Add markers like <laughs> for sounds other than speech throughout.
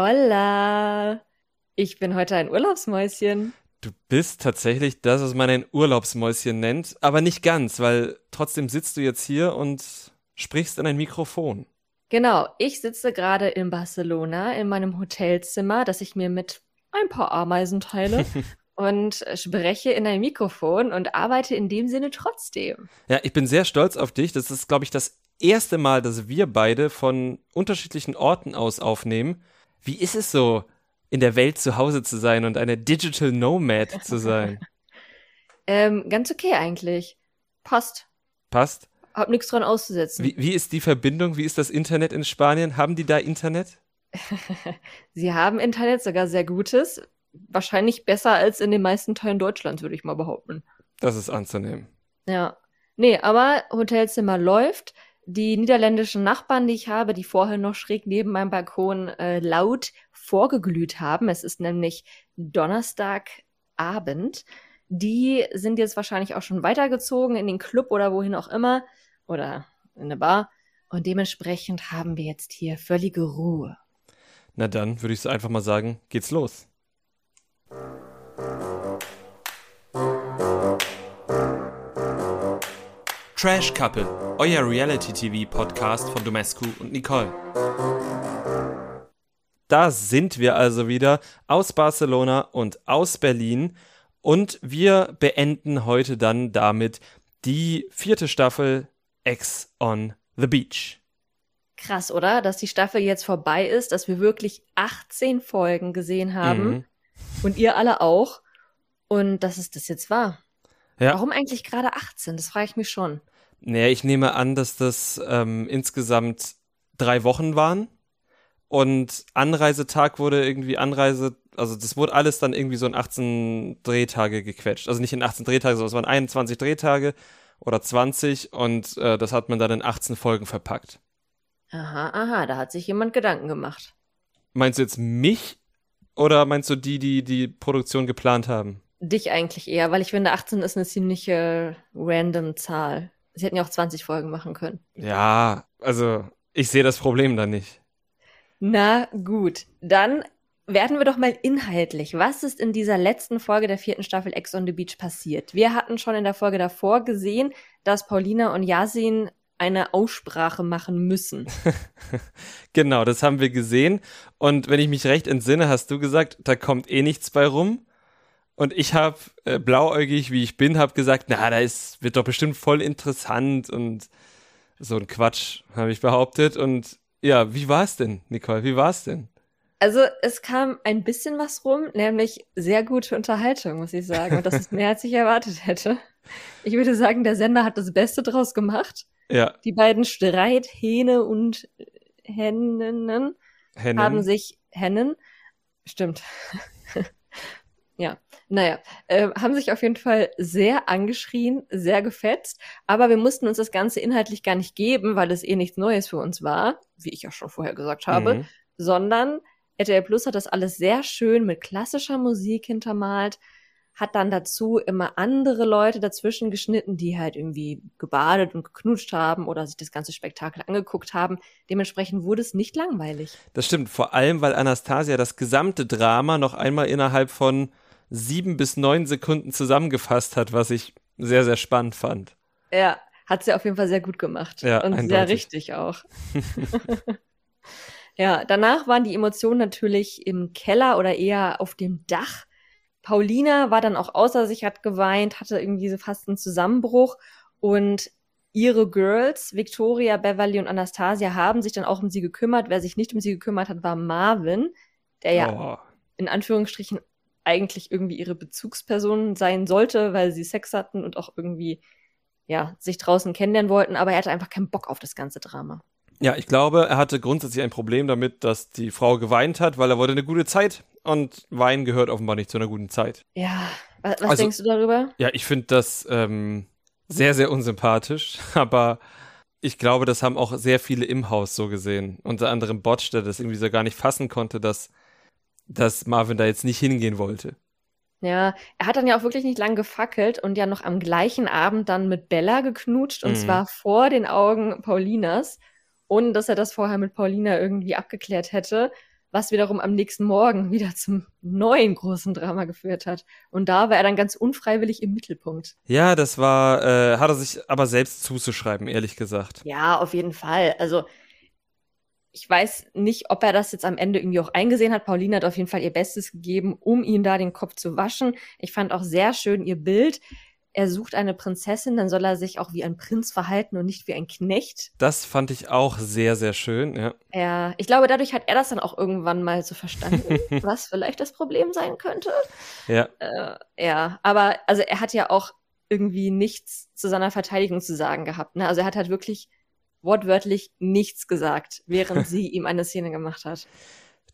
Hola! Ich bin heute ein Urlaubsmäuschen. Du bist tatsächlich das, was man ein Urlaubsmäuschen nennt, aber nicht ganz, weil trotzdem sitzt du jetzt hier und sprichst in ein Mikrofon. Genau, ich sitze gerade in Barcelona in meinem Hotelzimmer, das ich mir mit ein paar Ameisen teile <laughs> und spreche in ein Mikrofon und arbeite in dem Sinne trotzdem. Ja, ich bin sehr stolz auf dich. Das ist, glaube ich, das erste Mal, dass wir beide von unterschiedlichen Orten aus aufnehmen. Wie ist es so, in der Welt zu Hause zu sein und eine Digital Nomad zu <laughs> sein? ähm, ganz okay eigentlich. Passt. Passt? Hab nichts dran auszusetzen. Wie, wie ist die Verbindung? Wie ist das Internet in Spanien? Haben die da Internet? <laughs> Sie haben Internet, sogar sehr gutes. Wahrscheinlich besser als in den meisten Teilen Deutschlands, würde ich mal behaupten. Das ist anzunehmen. Ja. Nee, aber Hotelzimmer läuft. Die niederländischen Nachbarn, die ich habe, die vorher noch schräg neben meinem Balkon äh, laut vorgeglüht haben, es ist nämlich Donnerstagabend, die sind jetzt wahrscheinlich auch schon weitergezogen in den Club oder wohin auch immer oder in eine Bar. Und dementsprechend haben wir jetzt hier völlige Ruhe. Na dann würde ich einfach mal sagen, geht's los. Trash Couple, euer Reality-TV-Podcast von Domescu und Nicole. Da sind wir also wieder aus Barcelona und aus Berlin und wir beenden heute dann damit die vierte Staffel Ex on the Beach. Krass, oder? Dass die Staffel jetzt vorbei ist, dass wir wirklich 18 Folgen gesehen haben mhm. und ihr alle auch und dass es das jetzt war. Ja. Warum eigentlich gerade 18? Das frage ich mich schon. Naja, ich nehme an, dass das ähm, insgesamt drei Wochen waren. Und Anreisetag wurde irgendwie Anreise, also das wurde alles dann irgendwie so in 18 Drehtage gequetscht. Also nicht in 18 Drehtage, sondern es waren 21 Drehtage oder 20 und äh, das hat man dann in 18 Folgen verpackt. Aha, aha, da hat sich jemand Gedanken gemacht. Meinst du jetzt mich oder meinst du die, die die Produktion geplant haben? Dich eigentlich eher, weil ich finde, 18 ist eine ziemliche random Zahl. Sie hätten ja auch 20 Folgen machen können. Ja, also ich sehe das Problem da nicht. Na gut, dann werden wir doch mal inhaltlich. Was ist in dieser letzten Folge der vierten Staffel Ex on the Beach passiert? Wir hatten schon in der Folge davor gesehen, dass Paulina und Yasin eine Aussprache machen müssen. <laughs> genau, das haben wir gesehen. Und wenn ich mich recht entsinne, hast du gesagt, da kommt eh nichts bei rum. Und ich habe äh, blauäugig, wie ich bin, habe gesagt, na, da ist wird doch bestimmt voll interessant und so ein Quatsch habe ich behauptet. Und ja, wie war es denn, Nicole? Wie war es denn? Also es kam ein bisschen was rum, nämlich sehr gute Unterhaltung, muss ich sagen. Und das ist mehr, als ich erwartet hätte. Ich würde sagen, der Sender hat das Beste draus gemacht. Ja. Die beiden Streithähne und Hennen, Hennen haben sich Hennen, stimmt. Ja, naja, äh, haben sich auf jeden Fall sehr angeschrien, sehr gefetzt, aber wir mussten uns das Ganze inhaltlich gar nicht geben, weil es eh nichts Neues für uns war, wie ich ja schon vorher gesagt habe, mhm. sondern RTL Plus hat das alles sehr schön mit klassischer Musik hintermalt, hat dann dazu immer andere Leute dazwischen geschnitten, die halt irgendwie gebadet und geknutscht haben oder sich das ganze Spektakel angeguckt haben. Dementsprechend wurde es nicht langweilig. Das stimmt, vor allem, weil Anastasia das gesamte Drama noch einmal innerhalb von sieben bis neun Sekunden zusammengefasst hat, was ich sehr, sehr spannend fand. Ja, hat sie auf jeden Fall sehr gut gemacht. Ja, und eindeutig. sehr richtig auch. <laughs> ja, danach waren die Emotionen natürlich im Keller oder eher auf dem Dach. Paulina war dann auch außer sich, hat geweint, hatte irgendwie so fast einen Zusammenbruch und ihre Girls, Victoria, Beverly und Anastasia, haben sich dann auch um sie gekümmert. Wer sich nicht um sie gekümmert hat, war Marvin, der ja oh. in Anführungsstrichen eigentlich irgendwie ihre Bezugsperson sein sollte, weil sie Sex hatten und auch irgendwie ja, sich draußen kennenlernen wollten, aber er hatte einfach keinen Bock auf das ganze Drama. Ja, ich glaube, er hatte grundsätzlich ein Problem damit, dass die Frau geweint hat, weil er wollte eine gute Zeit und Wein gehört offenbar nicht zu einer guten Zeit. Ja, was, was also, denkst du darüber? Ja, ich finde das ähm, sehr, sehr unsympathisch, <laughs> aber ich glaube, das haben auch sehr viele im Haus so gesehen. Unter anderem Botch, der das irgendwie so gar nicht fassen konnte, dass, dass Marvin da jetzt nicht hingehen wollte. Ja, er hat dann ja auch wirklich nicht lang gefackelt und ja noch am gleichen Abend dann mit Bella geknutscht und mhm. zwar vor den Augen Paulinas ohne dass er das vorher mit Paulina irgendwie abgeklärt hätte. was wiederum am nächsten Morgen wieder zum neuen großen Drama geführt hat. Und da war er dann ganz unfreiwillig im Mittelpunkt. Ja, das war, äh, hat er sich aber selbst zuzuschreiben, ehrlich gesagt. Ja, auf jeden Fall. Also ich weiß nicht, ob er das jetzt am Ende irgendwie auch eingesehen hat. Pauline hat auf jeden Fall ihr Bestes gegeben, um ihn da den Kopf zu waschen. Ich fand auch sehr schön ihr Bild er sucht eine Prinzessin, dann soll er sich auch wie ein Prinz verhalten und nicht wie ein Knecht. Das fand ich auch sehr, sehr schön, ja. Ja, ich glaube, dadurch hat er das dann auch irgendwann mal so verstanden, <laughs> was vielleicht das Problem sein könnte. Ja. Äh, ja, aber also er hat ja auch irgendwie nichts zu seiner Verteidigung zu sagen gehabt. Ne? Also er hat halt wirklich wortwörtlich nichts gesagt, während <laughs> sie ihm eine Szene gemacht hat.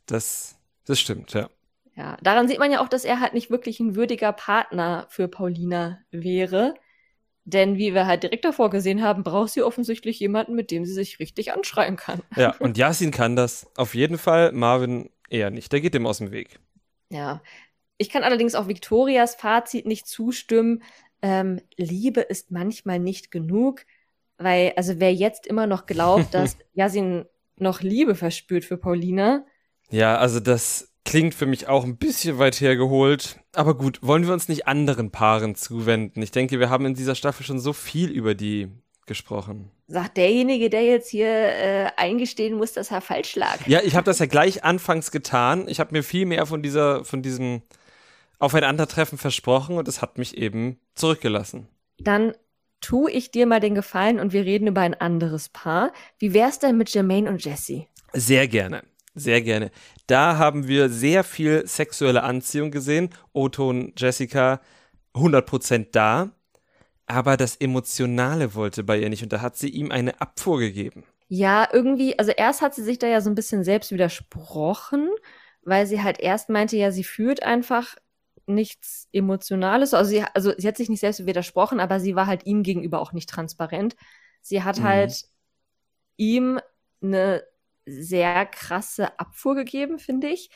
Das, das stimmt, ja. Ja, daran sieht man ja auch, dass er halt nicht wirklich ein würdiger Partner für Paulina wäre. Denn wie wir halt direkt davor gesehen haben, braucht sie offensichtlich jemanden, mit dem sie sich richtig anschreien kann. Ja, <laughs> und Yasin kann das auf jeden Fall, Marvin eher nicht. Der geht dem aus dem Weg. Ja. Ich kann allerdings auch Victorias Fazit nicht zustimmen. Ähm, Liebe ist manchmal nicht genug, weil, also wer jetzt immer noch glaubt, dass <laughs> Yasin noch Liebe verspürt für Paulina. Ja, also das Klingt für mich auch ein bisschen weit hergeholt. Aber gut, wollen wir uns nicht anderen Paaren zuwenden? Ich denke, wir haben in dieser Staffel schon so viel über die gesprochen. Sagt derjenige, der jetzt hier äh, eingestehen muss, dass er falsch lag. Ja, ich habe das ja gleich anfangs getan. Ich habe mir viel mehr von dieser, von diesem Aufeinandertreffen versprochen und es hat mich eben zurückgelassen. Dann tu ich dir mal den Gefallen und wir reden über ein anderes Paar. Wie wär's denn mit Jermaine und Jesse? Sehr gerne. Sehr gerne. Da haben wir sehr viel sexuelle Anziehung gesehen. Otto und Jessica 100% da. Aber das Emotionale wollte bei ihr nicht und da hat sie ihm eine Abfuhr gegeben. Ja, irgendwie, also erst hat sie sich da ja so ein bisschen selbst widersprochen, weil sie halt erst meinte, ja, sie führt einfach nichts Emotionales. Also sie, also sie hat sich nicht selbst widersprochen, aber sie war halt ihm gegenüber auch nicht transparent. Sie hat mhm. halt ihm eine sehr krasse Abfuhr gegeben, finde ich.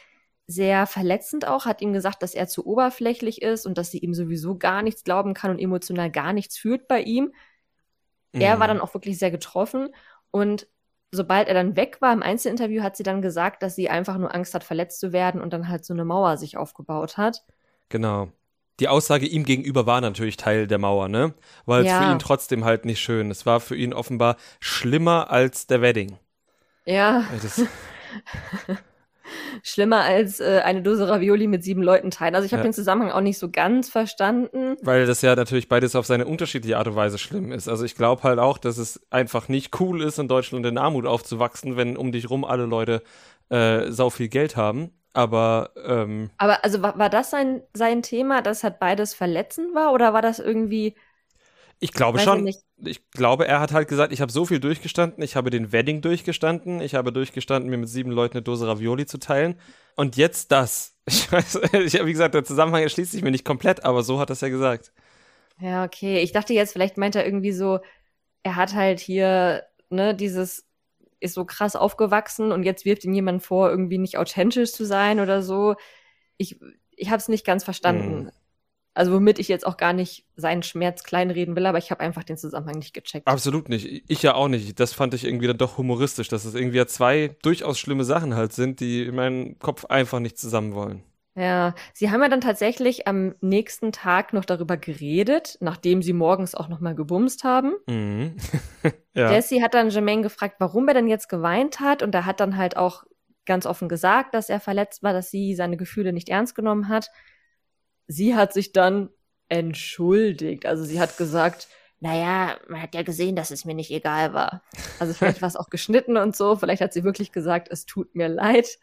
Sehr verletzend auch, hat ihm gesagt, dass er zu oberflächlich ist und dass sie ihm sowieso gar nichts glauben kann und emotional gar nichts führt bei ihm. Mhm. Er war mhm. dann auch wirklich sehr getroffen und sobald er dann weg war im Einzelinterview, hat sie dann gesagt, dass sie einfach nur Angst hat, verletzt zu werden und dann halt so eine Mauer sich aufgebaut hat. Genau. Die Aussage ihm gegenüber war natürlich Teil der Mauer, ne? Weil es ja. für ihn trotzdem halt nicht schön. Es war für ihn offenbar schlimmer als der Wedding. Ja. <laughs> Schlimmer als äh, eine Dose Ravioli mit sieben Leuten teilen. Also ich habe ja. den Zusammenhang auch nicht so ganz verstanden. Weil das ja natürlich beides auf seine unterschiedliche Art und Weise schlimm ist. Also ich glaube halt auch, dass es einfach nicht cool ist, in Deutschland in Armut aufzuwachsen, wenn um dich rum alle Leute äh, sau viel Geld haben. Aber ähm, aber also war, war das sein sein Thema, dass halt beides verletzend war oder war das irgendwie ich glaube schon. Ich, ich, glaube, er hat halt gesagt, ich habe so viel durchgestanden, ich habe den Wedding durchgestanden, ich habe durchgestanden, mir mit sieben Leuten eine Dose Ravioli zu teilen. Und jetzt das. <laughs> Ich weiß, ich, wie gesagt, der Zusammenhang erschließt sich mir nicht komplett, aber so hat er es ja gesagt. Ja, okay. Ich dachte jetzt, vielleicht meint er irgendwie so, er hat halt hier, ne, dieses, ist so krass aufgewachsen und jetzt wirft ihm jemand vor, irgendwie nicht authentisch zu sein oder so. Ich, ich habe es nicht ganz verstanden. Mm. Also womit ich jetzt auch gar nicht seinen Schmerz kleinreden will, aber ich habe einfach den Zusammenhang nicht gecheckt. Absolut nicht. Ich ja auch nicht. Das fand ich irgendwie dann doch humoristisch, dass es irgendwie zwei durchaus schlimme Sachen halt sind, die in meinem Kopf einfach nicht zusammen wollen. Ja, sie haben ja dann tatsächlich am nächsten Tag noch darüber geredet, nachdem sie morgens auch noch mal gebumst haben. Mhm. <laughs> ja. Jesse hat dann Jermaine gefragt, warum er denn jetzt geweint hat und er hat dann halt auch ganz offen gesagt, dass er verletzt war, dass sie seine Gefühle nicht ernst genommen hat sie hat sich dann entschuldigt. Also sie hat gesagt, naja, man hat ja gesehen, dass es mir nicht egal war. Also vielleicht <laughs> war es auch geschnitten und so. Vielleicht hat sie wirklich gesagt, es tut mir leid.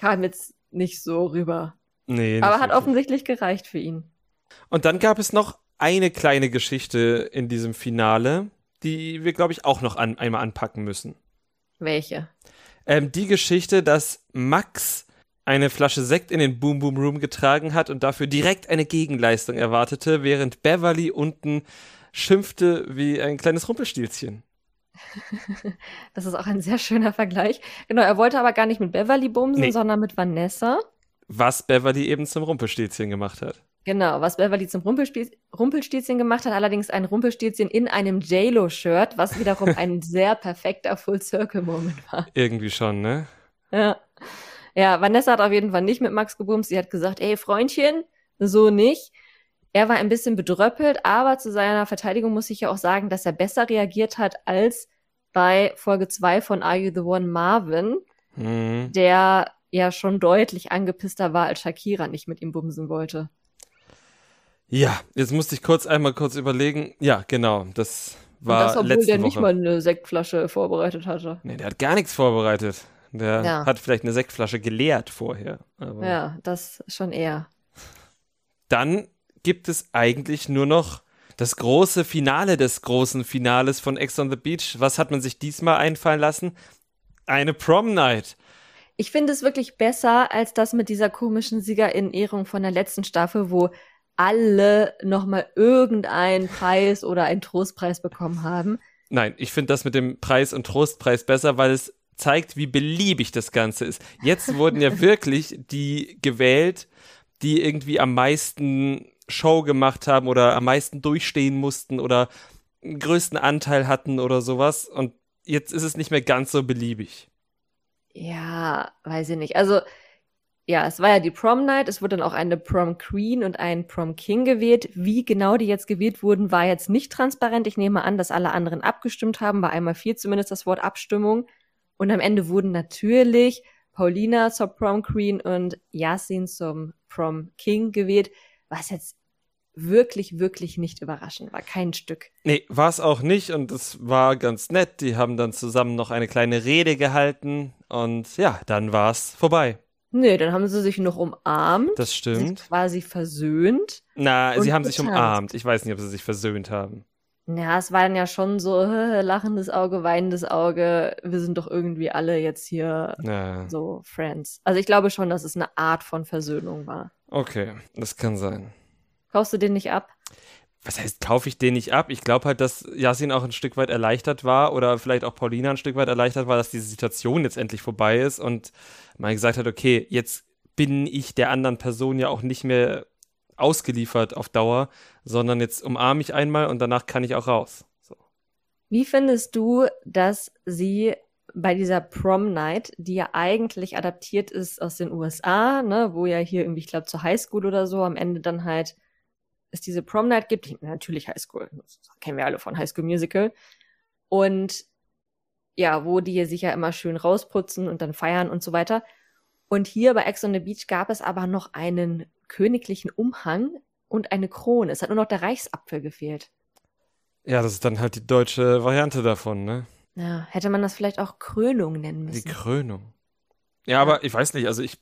Kam jetzt nicht so rüber. Nee. Aber hat wirklich. offensichtlich gereicht für ihn. Und dann gab es noch eine kleine Geschichte in diesem Finale, die wir, glaube ich, auch noch an, einmal anpacken müssen. Welche? Ähm, die Geschichte, dass Max eine Flasche Sekt in den Boom Boom Room getragen hat und dafür direkt eine Gegenleistung erwartete, während Beverly unten schimpfte wie ein kleines Rumpelstilzchen. <laughs> Das ist auch ein sehr schöner Vergleich. Genau, er wollte aber gar nicht mit Beverly bumsen, nee. sondern mit Vanessa. Was Beverly eben zum Rumpelstilzchen gemacht hat. Genau, was Beverly zum Rumpelstilzchen gemacht hat, allerdings ein Rumpelstilzchen in einem JLo-Shirt, was wiederum ein <laughs> sehr perfekter Full-Circle-Moment war. Irgendwie schon, ne? Ja. Ja, Vanessa hat auf jeden Fall nicht mit Max gebumst. Sie hat gesagt, ey, Freundchen, so nicht. Er war ein bisschen bedröppelt, aber zu seiner Verteidigung muss ich ja auch sagen, dass er besser reagiert hat als bei Folge 2 von Are You the One Marvin, mhm. der ja schon deutlich angepisster war, als Shakira nicht mit ihm bumsen wollte. Ja, jetzt musste ich kurz einmal kurz überlegen. Ja, genau, das war Und das, obwohl letzte der Woche. nicht mal eine Sektflasche vorbereitet hatte. Nee, der hat gar nichts vorbereitet. Der ja. hat vielleicht eine Sektflasche geleert vorher. ja, das schon eher. Dann gibt es eigentlich nur noch das große Finale des großen Finales von Ex on the Beach. Was hat man sich diesmal einfallen lassen? Eine Prom Night. Ich finde es wirklich besser als das mit dieser komischen Siegerinnehrung von der letzten Staffel, wo alle nochmal irgendeinen Preis oder einen Trostpreis bekommen haben. Nein, ich finde das mit dem Preis und Trostpreis besser, weil es zeigt, wie beliebig das Ganze ist. Jetzt wurden ja <laughs> wirklich die gewählt, die irgendwie am meisten Show gemacht haben oder am meisten durchstehen mussten oder einen größten Anteil hatten oder sowas. Und jetzt ist es nicht mehr ganz so beliebig. Ja, weiß ich nicht. Also, ja, es war ja die Prom Night. Es wurde dann auch eine Prom Queen und ein Prom King gewählt. Wie genau die jetzt gewählt wurden, war jetzt nicht transparent. Ich nehme an, dass alle anderen abgestimmt haben. Bei einmal vier zumindest das Wort Abstimmung. Und am Ende wurden natürlich Paulina zur Prom Queen und Yasin zum Prom King gewählt was jetzt wirklich, wirklich nicht überraschend war. Kein Stück. Nee, war es auch nicht und es war ganz nett. Die haben dann zusammen noch eine kleine Rede gehalten und ja, dann war es vorbei. Nee, dann haben sie sich noch umarmt. Das stimmt. quasi versöhnt. Na, sie haben sich umarmt. Ich weiß nicht, ob sie sich versöhnt haben. Ja, es war dann ja schon so <laughs> lachendes Auge, weinendes Auge. Wir sind doch irgendwie alle jetzt hier ja. so Friends. Also ich glaube schon, dass es eine Art von Versöhnung war. Okay, das kann sein. Kaufst du den nicht ab? Was heißt, kaufe ich den nicht ab? Ich glaube halt, dass Yasin auch ein Stück weit erleichtert war oder vielleicht auch Paulina ein Stück weit erleichtert war, dass diese Situation jetzt endlich vorbei ist und man gesagt hat, okay, jetzt bin ich der anderen Person ja auch nicht mehr ausgeliefert auf Dauer, sondern jetzt umarme ich einmal und danach kann ich auch raus. So. Wie findest du, dass sie bei dieser Prom Night, die ja eigentlich adaptiert ist aus den USA, ne, wo ja hier irgendwie, ich glaube, zur Highschool oder so, am Ende dann halt es diese Prom Night gibt. Natürlich Highschool, das kennen wir alle von High School Musical. Und ja, wo die sich ja immer schön rausputzen und dann feiern und so weiter. Und hier bei Ex on the Beach gab es aber noch einen königlichen Umhang und eine Krone. Es hat nur noch der Reichsapfel gefehlt. Ja, das ist dann halt die deutsche Variante davon, ne? Ja, hätte man das vielleicht auch Krönung nennen müssen. Die Krönung. Ja, ja, aber ich weiß nicht, also ich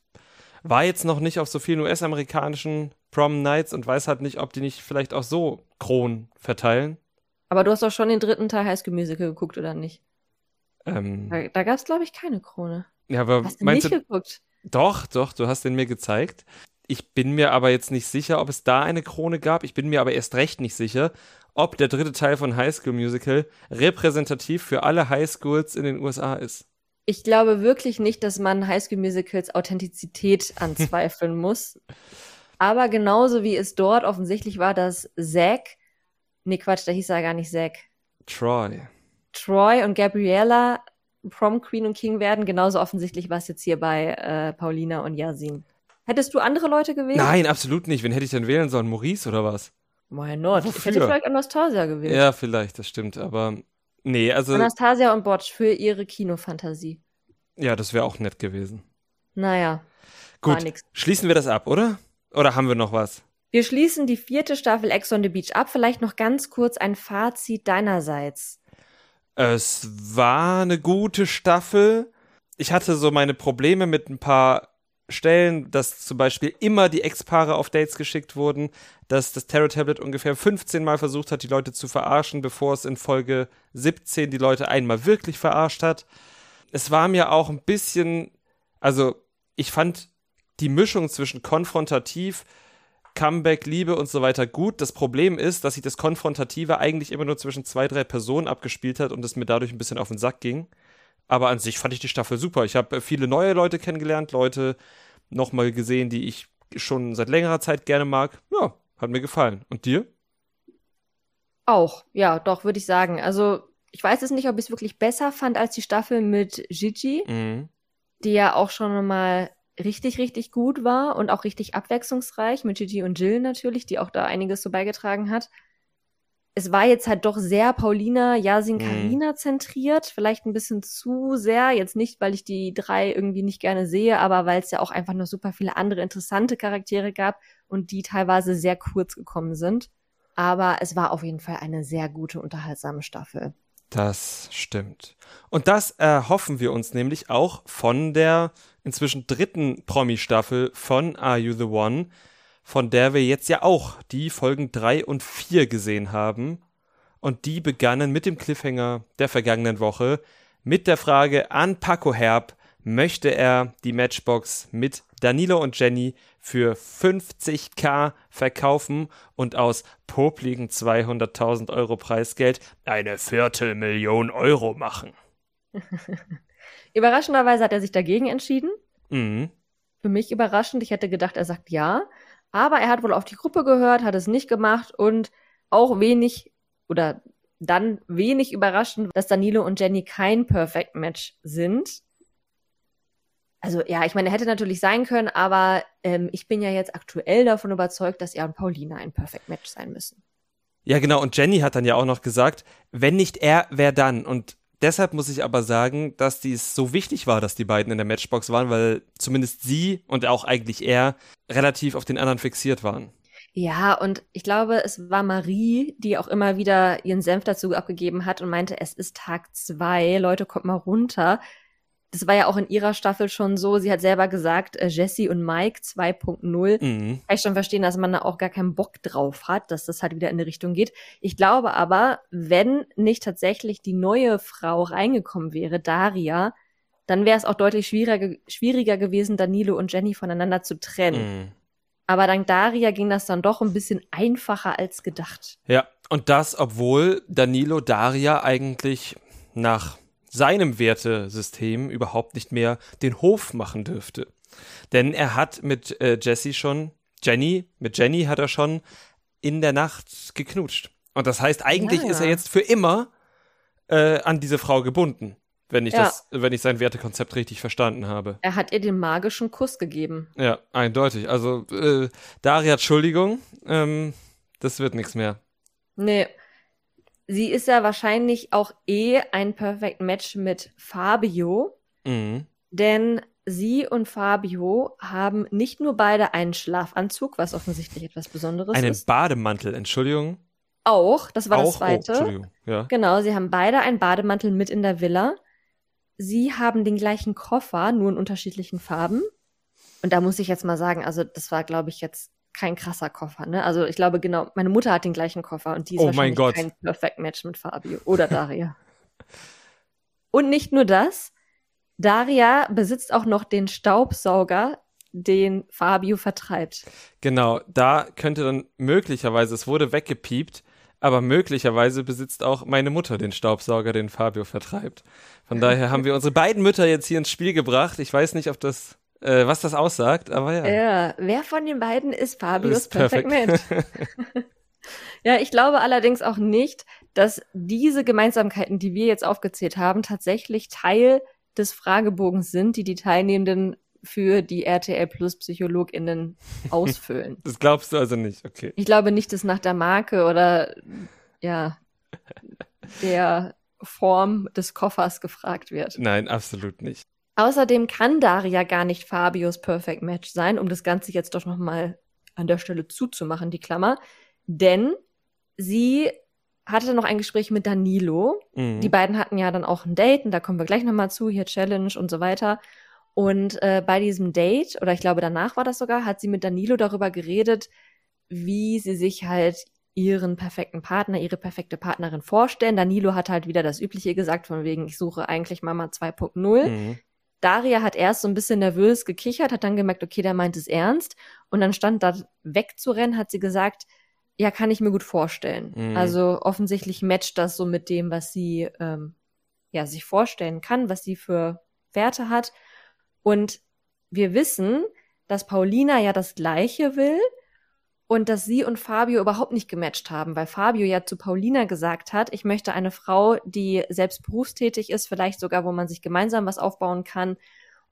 war jetzt noch nicht auf so vielen US-amerikanischen Prom Nights und weiß halt nicht, ob die nicht vielleicht auch so Kronen verteilen. Aber du hast doch schon den dritten Teil High School Musical geguckt, oder nicht? Ähm, da da gab es, glaube ich, keine Krone. Ja, aber hast du nicht du, geguckt? Doch, doch, du hast den mir gezeigt. Ich bin mir aber jetzt nicht sicher, ob es da eine Krone gab. Ich bin mir aber erst recht nicht sicher, ob der dritte Teil von High School Musical repräsentativ für alle High Schools in den USA ist. Ich glaube wirklich nicht, dass man High School Musicals Authentizität <laughs> anzweifeln muss. Aber genauso wie es dort offensichtlich war, dass Zack, nee Quatsch, da hieß er gar nicht Zack. Troy. Troy und Gabriella Prom Queen und King werden, genauso offensichtlich war es jetzt hier bei äh, Paulina und Yasin. Hättest du andere Leute gewählt? Nein, absolut nicht. Wen hätte ich denn wählen sollen? Maurice oder was? Why not? Wofür? Ich hätte vielleicht Anastasia gewählt. Ja, vielleicht, das stimmt, aber nee, also. Anastasia und Botsch für ihre Kinofantasie. Ja, das wäre auch nett gewesen. Naja. Gut, schließen wir das ab, oder? Oder haben wir noch was? Wir schließen die vierte Staffel Ex on the Beach ab. Vielleicht noch ganz kurz ein Fazit deinerseits. Es war eine gute Staffel. Ich hatte so meine Probleme mit ein paar Stellen, dass zum Beispiel immer die Ex-Paare auf Dates geschickt wurden, dass das Terror Tablet ungefähr 15 Mal versucht hat, die Leute zu verarschen, bevor es in Folge 17 die Leute einmal wirklich verarscht hat. Es war mir auch ein bisschen, also ich fand die Mischung zwischen konfrontativ, Comeback, Liebe und so weiter gut. Das Problem ist, dass sich das Konfrontative eigentlich immer nur zwischen zwei, drei Personen abgespielt hat und es mir dadurch ein bisschen auf den Sack ging. Aber an sich fand ich die Staffel super. Ich habe viele neue Leute kennengelernt, Leute nochmal gesehen, die ich schon seit längerer Zeit gerne mag. Ja, hat mir gefallen. Und dir? Auch, ja, doch, würde ich sagen. Also, ich weiß jetzt nicht, ob ich es wirklich besser fand als die Staffel mit Gigi, mhm. die ja auch schon mal richtig, richtig gut war und auch richtig abwechslungsreich mit Gigi und Jill natürlich, die auch da einiges so beigetragen hat. Es war jetzt halt doch sehr Paulina, Yasin, Karina mhm. zentriert, vielleicht ein bisschen zu sehr. Jetzt nicht, weil ich die drei irgendwie nicht gerne sehe, aber weil es ja auch einfach noch super viele andere interessante Charaktere gab und die teilweise sehr kurz gekommen sind. Aber es war auf jeden Fall eine sehr gute, unterhaltsame Staffel. Das stimmt. Und das erhoffen wir uns nämlich auch von der inzwischen dritten Promi-Staffel von Are You the One, von der wir jetzt ja auch die Folgen drei und vier gesehen haben. Und die begannen mit dem Cliffhanger der vergangenen Woche mit der Frage an Paco Herb, möchte er die Matchbox mit Danilo und Jenny für 50k verkaufen und aus popligen 200.000 Euro Preisgeld eine Viertelmillion Euro machen. <laughs> Überraschenderweise hat er sich dagegen entschieden. Mhm. Für mich überraschend. Ich hätte gedacht, er sagt ja. Aber er hat wohl auf die Gruppe gehört, hat es nicht gemacht und auch wenig oder dann wenig überraschend, dass Danilo und Jenny kein Perfect Match sind also ja, ich meine, hätte natürlich sein können, aber ähm, ich bin ja jetzt aktuell davon überzeugt, dass er und Paulina ein Perfect Match sein müssen. Ja, genau. Und Jenny hat dann ja auch noch gesagt, wenn nicht er, wer dann? Und deshalb muss ich aber sagen, dass dies so wichtig war, dass die beiden in der Matchbox waren, weil zumindest sie und auch eigentlich er relativ auf den anderen fixiert waren. Ja, und ich glaube, es war Marie, die auch immer wieder ihren Senf dazu abgegeben hat und meinte, es ist Tag zwei, Leute, kommt mal runter das war ja auch in ihrer Staffel schon so. Sie hat selber gesagt, äh, Jesse und Mike 2.0. Mhm. Kann ich schon verstehen, dass man da auch gar keinen Bock drauf hat, dass das halt wieder in die Richtung geht. Ich glaube aber, wenn nicht tatsächlich die neue Frau reingekommen wäre, Daria, dann wäre es auch deutlich schwieriger, schwieriger gewesen, Danilo und Jenny voneinander zu trennen. Mhm. Aber dank Daria ging das dann doch ein bisschen einfacher als gedacht. Ja, und das, obwohl Danilo Daria eigentlich nach seinem Wertesystem überhaupt nicht mehr den Hof machen dürfte. Denn er hat mit äh, Jesse schon, Jenny, mit Jenny hat er schon in der Nacht geknutscht. Und das heißt, eigentlich ja, ja. ist er jetzt für immer äh, an diese Frau gebunden, wenn ich ja. das, wenn ich sein Wertekonzept richtig verstanden habe. Er hat ihr den magischen Kuss gegeben. Ja, eindeutig. Also äh, Daria, Entschuldigung, ähm, das wird nichts mehr. Nee, sie ist ja wahrscheinlich auch eh ein Perfect Match mit Fabio. Mhm. Denn sie und Fabio haben nicht nur beide einen Schlafanzug, was offensichtlich etwas Besonderes einen ist. Einen Bademantel, Entschuldigung. Auch, das war auch, das zweite. Oh. Ja. Genau, sie haben beide einen Bademantel mit in der Villa. Sie haben den gleichen Koffer, nur in unterschiedlichen Farben. Und da muss ich jetzt mal sagen, also das war, glaube ich, jetzt kein krasser Koffer, ne? Also ich glaube genau, meine Mutter hat den gleichen Koffer und die ist oh wahrscheinlich mein Gott. kein Perfect Match mit Fabio oder Daria. <laughs> und nicht nur das, Daria besitzt auch noch den Staubsauger, den Fabio vertreibt. Genau, da könnte dann möglicherweise, es wurde weggepiept, aber möglicherweise besitzt auch meine Mutter den Staubsauger, den Fabio vertreibt. Von <laughs> daher haben wir unsere beiden Mütter jetzt hier ins Spiel gebracht. Ich weiß nicht, ob das äh, was das aussagt, aber ja. Ja, wer von den beiden ist Fabius ist Perfect, Perfect Match? <laughs> ja, ich glaube allerdings auch nicht, dass diese Gemeinsamkeiten, die wir jetzt aufgezählt haben, tatsächlich Teil des Fragebogens sind, die die Teilnehmenden für die RTL Plus PsychologInnen <laughs> ausfüllen. das glaubst du also nicht, okay. Ich glaube nicht, dass nach der Marke oder ja der Form des Koffers gefragt wird. Nein, absolut nicht. Außerdem kann Daria gar nicht Fabios Perfect Match sein, um das Ganze jetzt doch nochmal an der Stelle zuzumachen, die Klammer. Denn sie hatte noch ein Gespräch mit Danilo. Mhm. Die beiden hatten ja dann auch ein Date und da kommen wir gleich nochmal zu, hier Challenge und so weiter. Und äh, bei diesem Date, oder ich glaube danach war das sogar, hat sie mit Danilo darüber geredet, wie sie sich halt ihren perfekten Partner, ihre perfekte Partnerin vorstellen. Danilo hat halt wieder das Übliche gesagt, von wegen, ich suche eigentlich Mama 2.0. Mhm. Daria hat erst so ein bisschen nervös gekichert, hat dann gemerkt, okay, der meint es ernst. Und dann stand da wegzurennen, hat sie gesagt, ja, kann ich mir gut vorstellen. Mhm. Also offensichtlich matcht das so mit dem, was sie ähm, ja sich vorstellen kann, was sie für Werte hat. Und wir wissen, dass Paulina ja das Gleiche will, und dass sie und Fabio überhaupt nicht gematcht haben, weil Fabio ja zu Paulina gesagt hat, ich möchte eine Frau, die selbst berufstätig ist, vielleicht sogar, wo man sich gemeinsam was aufbauen kann.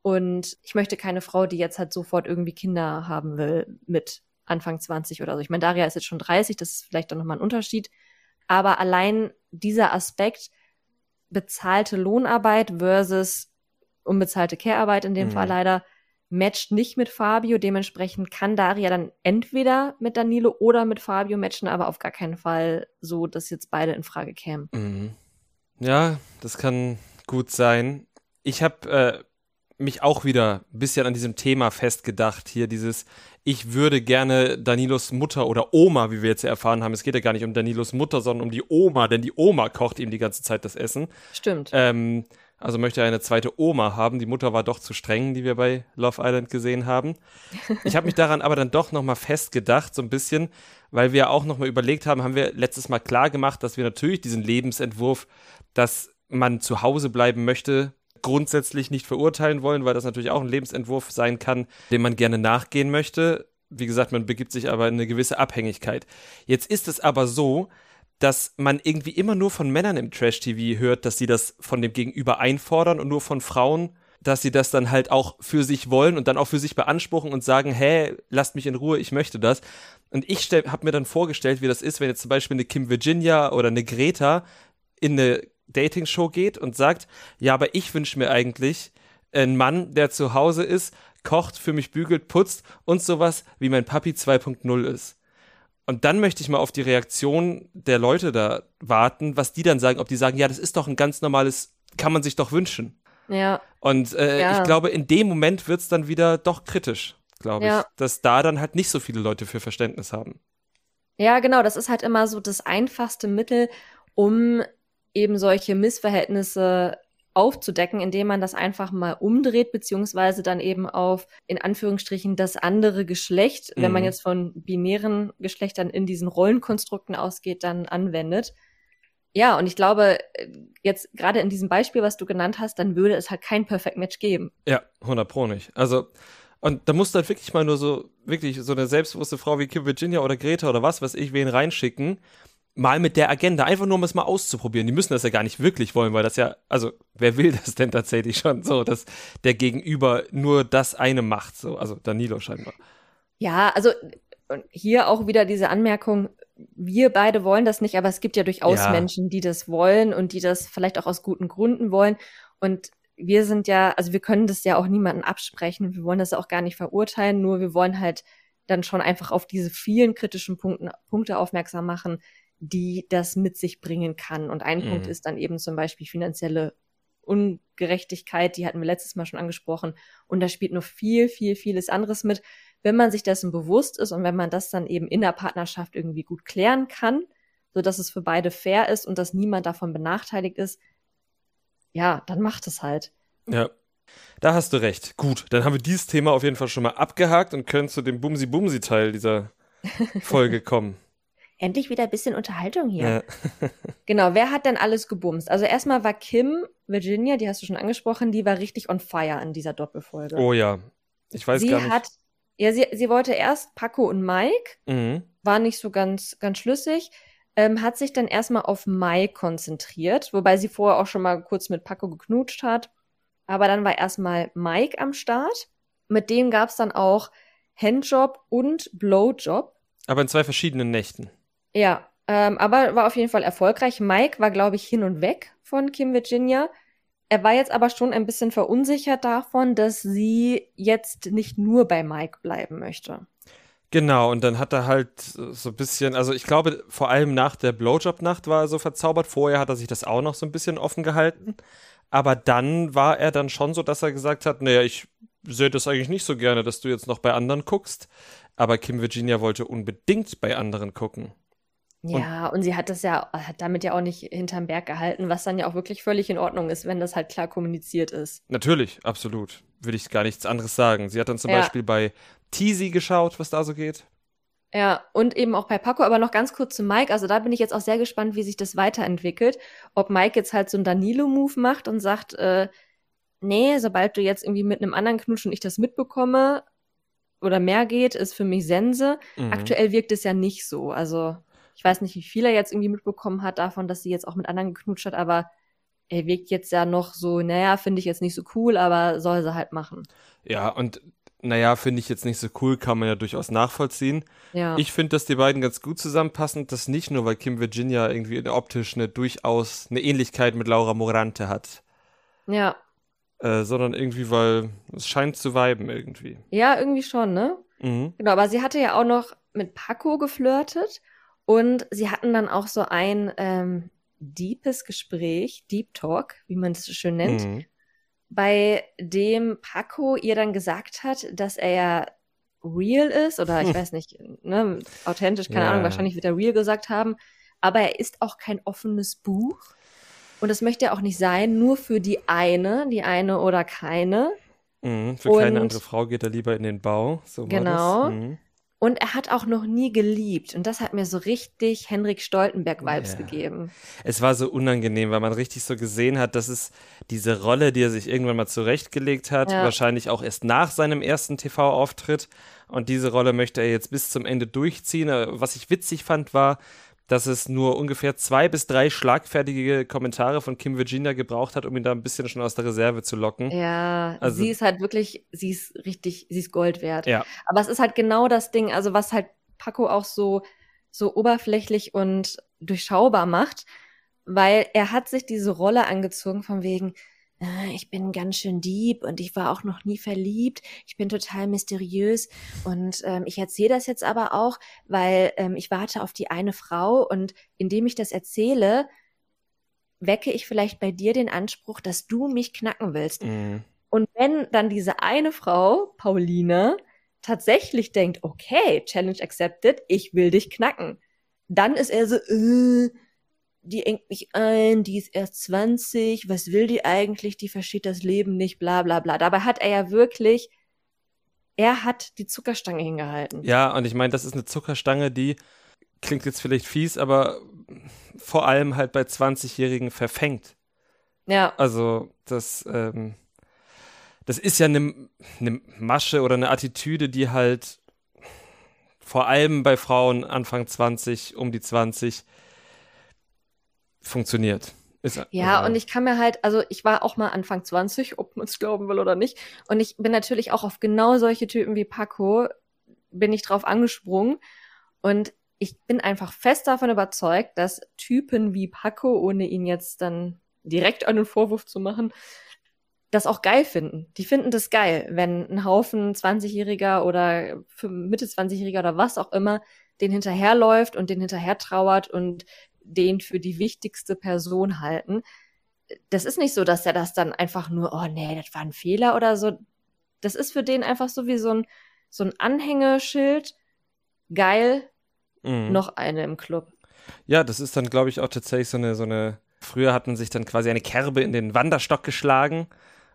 Und ich möchte keine Frau, die jetzt halt sofort irgendwie Kinder haben will mit Anfang 20 oder so. Ich meine, Daria ist jetzt schon 30, das ist vielleicht dann nochmal ein Unterschied. Aber allein dieser Aspekt, bezahlte Lohnarbeit versus unbezahlte Care-Arbeit in dem mhm. Fall leider, matcht nicht mit Fabio. Dementsprechend kann Daria dann entweder mit Danilo oder mit Fabio matchen, aber auf gar keinen Fall so, dass jetzt beide in Frage kämen. Mhm. Ja, das kann gut sein. Ich habe äh, mich auch wieder ein bisschen an diesem Thema festgedacht. Hier dieses, ich würde gerne Danilos Mutter oder Oma, wie wir jetzt erfahren haben. Es geht ja gar nicht um Danilos Mutter, sondern um die Oma, denn die Oma kocht ihm die ganze Zeit das Essen. Stimmt. Ähm, also möchte er eine zweite Oma haben. Die Mutter war doch zu streng, die wir bei Love Island gesehen haben. Ich habe mich daran aber dann doch nochmal festgedacht, so ein bisschen, weil wir auch nochmal überlegt haben, haben wir letztes Mal klar gemacht, dass wir natürlich diesen Lebensentwurf, dass man zu Hause bleiben möchte, grundsätzlich nicht verurteilen wollen, weil das natürlich auch ein Lebensentwurf sein kann, dem man gerne nachgehen möchte. Wie gesagt, man begibt sich aber in eine gewisse Abhängigkeit. Jetzt ist es aber so, dass man irgendwie immer nur von Männern im Trash-TV hört, dass sie das von dem Gegenüber einfordern und nur von Frauen, dass sie das dann halt auch für sich wollen und dann auch für sich beanspruchen und sagen, hä, lasst mich in Ruhe, ich möchte das. Und ich habe mir dann vorgestellt, wie das ist, wenn jetzt zum Beispiel eine Kim Virginia oder eine Greta in eine Dating-Show geht und sagt, ja, aber ich wünsche mir eigentlich einen Mann, der zu Hause ist, kocht, für mich bügelt, putzt und sowas wie mein Papi 2.0 ist. Und dann möchte ich mal auf die Reaktion der Leute da warten, was die dann sagen, ob die sagen, ja, das ist doch ein ganz normales, kann man sich doch wünschen. Ja. Und äh, ja. ich glaube, in dem Moment wird es dann wieder doch kritisch, glaube ja. ich, dass da dann halt nicht so viele Leute für Verständnis haben. Ja, genau, das ist halt immer so das einfachste Mittel, um eben solche Missverhältnisse aufzudecken, indem man das einfach mal umdreht, beziehungsweise dann eben auf, in Anführungsstrichen, das andere Geschlecht, mhm. wenn man mhm. jetzt von binären Geschlechtern in diesen Rollenkonstrukten ausgeht, dann anwendet. Ja, und ich glaube, jetzt gerade in diesem Beispiel, was du genannt hast, dann würde es halt kein Perfect Match geben. Ja, 100 pro nicht. Also, und da musst du halt wirklich mal nur so, wirklich so eine selbstbewusste Frau wie Kim Virginia oder Greta oder was weiß ich, wen reinschicken mal mit der Agenda, einfach nur um es mal auszuprobieren. Die müssen das ja gar nicht wirklich wollen, weil das ja, also wer will das denn tatsächlich schon so, dass der Gegenüber nur das eine macht, so, also Danilo scheinbar. Ja, also hier auch wieder diese Anmerkung, wir beide wollen das nicht, aber es gibt ja durchaus ja. Menschen, die das wollen und die das vielleicht auch aus guten Gründen wollen. Und wir sind ja, also wir können das ja auch niemandem absprechen, wir wollen das auch gar nicht verurteilen, nur wir wollen halt dann schon einfach auf diese vielen kritischen Punkten, Punkte aufmerksam machen, die das mit sich bringen kann. Und ein mhm. Punkt ist dann eben zum Beispiel finanzielle Ungerechtigkeit, die hatten wir letztes Mal schon angesprochen. Und da spielt noch viel, viel, vieles anderes mit. Wenn man sich dessen bewusst ist und wenn man das dann eben in der Partnerschaft irgendwie gut klären kann, so dass es für beide fair ist und dass niemand davon benachteiligt ist, ja, dann macht es halt. Ja. Da hast du recht. Gut, dann haben wir dieses Thema auf jeden Fall schon mal abgehakt und können zu dem Bumsi-Bumsi-Teil dieser <laughs> Folge kommen. Endlich wieder ein bisschen Unterhaltung hier. Ja. <laughs> genau, wer hat denn alles gebumst? Also erstmal war Kim, Virginia, die hast du schon angesprochen, die war richtig on fire in dieser Doppelfolge. Oh ja. Ich weiß sie gar nicht. Hat, ja, sie, sie wollte erst Paco und Mike, mhm. war nicht so ganz, ganz schlüssig, ähm, hat sich dann erstmal auf Mike konzentriert, wobei sie vorher auch schon mal kurz mit Paco geknutscht hat. Aber dann war erstmal Mike am Start. Mit dem gab es dann auch Handjob und Blowjob. Aber in zwei verschiedenen Nächten. Ja, ähm, aber war auf jeden Fall erfolgreich. Mike war, glaube ich, hin und weg von Kim Virginia. Er war jetzt aber schon ein bisschen verunsichert davon, dass sie jetzt nicht nur bei Mike bleiben möchte. Genau, und dann hat er halt so ein bisschen, also ich glaube, vor allem nach der Blowjob-Nacht war er so verzaubert. Vorher hat er sich das auch noch so ein bisschen offen gehalten. Aber dann war er dann schon so, dass er gesagt hat, naja, ich sehe das eigentlich nicht so gerne, dass du jetzt noch bei anderen guckst. Aber Kim Virginia wollte unbedingt bei anderen gucken. Ja, und, und, sie hat das ja, hat damit ja auch nicht hinterm Berg gehalten, was dann ja auch wirklich völlig in Ordnung ist, wenn das halt klar kommuniziert ist. Natürlich, absolut. Würde ich gar nichts anderes sagen. Sie hat dann zum ja. Beispiel bei Teasy geschaut, was da so geht. Ja, und eben auch bei Paco, aber noch ganz kurz zu Mike. Also da bin ich jetzt auch sehr gespannt, wie sich das weiterentwickelt. Ob Mike jetzt halt so einen Danilo-Move macht und sagt, äh, nee, sobald du jetzt irgendwie mit einem anderen Knutsch und ich das mitbekomme oder mehr geht, ist für mich Sense. Mhm. Aktuell wirkt es ja nicht so. Also ich weiß nicht, wie viel er jetzt irgendwie mitbekommen hat davon, dass sie jetzt auch mit anderen geknutscht hat, aber er wirkt jetzt ja noch so, naja, finde ich jetzt nicht so cool, aber soll sie halt machen. Ja, und naja, finde ich jetzt nicht so cool, kann man ja durchaus nachvollziehen. Ja. Ich finde, dass die beiden ganz gut zusammenpassen. Das nicht nur, weil Kim Virginia irgendwie optisch eine durchaus eine Ähnlichkeit mit Laura Morante hat. Ja. Äh, sondern irgendwie, weil es scheint zu viben irgendwie. Ja, irgendwie schon, ne? Mhm. Genau, aber sie hatte ja auch noch mit Paco geflirtet und sie hatten dann auch so ein ähm, deepes Gespräch, Deep Talk, wie man es so schön nennt, Mhm. bei dem Paco ihr dann gesagt hat, dass er ja real ist oder ich Hm. weiß nicht, ne, authentisch, keine Ja. Ahnung, wahrscheinlich wird er real gesagt haben, aber er ist auch kein offenes Buch und das möchte er auch nicht sein, nur für die eine, die eine oder keine. Mhm. Für keine Und- andere Frau geht er lieber in den Bau. So Genau. Mhm. Und er hat auch noch nie geliebt. Und das hat mir so richtig Henrik Stoltenberg-Vibes Ja. gegeben. Es war so unangenehm, weil man richtig so gesehen hat, dass es diese Rolle, die er sich irgendwann mal zurechtgelegt hat, Ja. wahrscheinlich auch erst nach seinem ersten TV-Auftritt. Und diese Rolle möchte er jetzt bis zum Ende durchziehen. Äh, Was ich witzig fand, war, dass es nur ungefähr zwei bis drei schlagfertige Kommentare von Kim Virginia gebraucht hat, um ihn da ein bisschen schon aus der Reserve zu locken. Ja, Also- sie ist halt wirklich, sie ist richtig, sie ist Gold wert. Ja. Aber es ist halt genau das Ding, also was halt Paco auch so, so oberflächlich und durchschaubar macht, weil er hat sich diese Rolle angezogen von wegen, äh, ich bin ganz schön deep und ich war auch noch nie verliebt, ich bin total mysteriös und ähm, ich erzähle das jetzt aber auch, weil ähm, ich warte auf die eine Frau und indem ich das erzähle, wecke ich vielleicht bei dir den Anspruch, dass du mich knacken willst. Mhm. Und wenn dann diese eine Frau, Pauline, tatsächlich denkt, okay, Challenge accepted, ich will dich knacken, dann ist er so, äh, die engt mich ein, die ist erst 20, was will die eigentlich, die versteht das Leben nicht, bla bla bla. Dabei hat er ja wirklich, er hat die Zuckerstange hingehalten. Ja, und ich meine, das ist eine Zuckerstange, die klingt jetzt vielleicht fies, aber vor allem halt bei 20-Jährigen verfängt. Ja, Also, das, ähm, das ist ja eine, eine Masche oder eine Attitüde, die halt vor allem bei Frauen Anfang 20, um die 20 funktioniert. Ist, Ja, also, und ich kann mir halt, also ich war auch mal Anfang 20, ob man es glauben will oder nicht. Und ich bin natürlich auch auf genau solche Typen wie Paco, bin ich drauf angesprungen. Und ich bin einfach fest davon überzeugt, dass Typen wie Paco, ohne ihn jetzt dann direkt einen Vorwurf zu machen, das auch geil finden. Die finden das geil, wenn ein Haufen 20-Jähriger oder Mitte 20-Jähriger oder was auch immer den hinterherläuft und den hinterher trauert und den für die wichtigste Person halten. Das ist nicht so, dass er das dann einfach nur, oh nee, das war ein Fehler oder so. Das ist für den einfach so wie so ein, so ein Anhängeschild. Geil, mhm. noch eine im Club. Ja, das ist dann, glaube ich, auch tatsächlich so eine, so eine. Früher hatten sich dann quasi eine Kerbe in den Wanderstock geschlagen.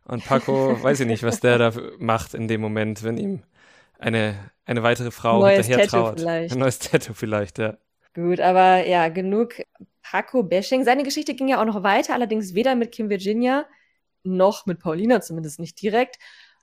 Und Paco, <laughs> weiß ich nicht, was der da macht in dem Moment, wenn ihm eine, eine weitere Frau Neues hinterher Tattoo trauert. vielleicht. Ein neues Tattoo vielleicht, ja. Gut, aber ja, genug Paco-Bashing. Seine Geschichte ging ja auch noch weiter, allerdings weder mit Kim Virginia noch mit Paulina, zumindest nicht direkt.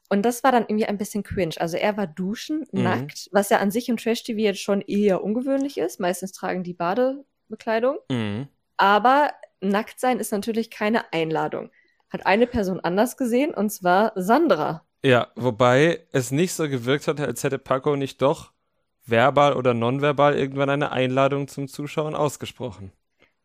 Und das war dann irgendwie ein bisschen cringe. Also er war duschen, Mhm. nackt, was ja an sich im Trash-TV jetzt schon eher ungewöhnlich ist. Meistens tragen die Badebekleidung. Mhm. Aber nackt sein ist natürlich keine Einladung. Hat eine Person anders gesehen, und zwar Sandra. Ja, wobei es nicht so gewirkt hat, als hätte Paco nicht doch verbal oder nonverbal irgendwann eine Einladung zum Zuschauen ausgesprochen.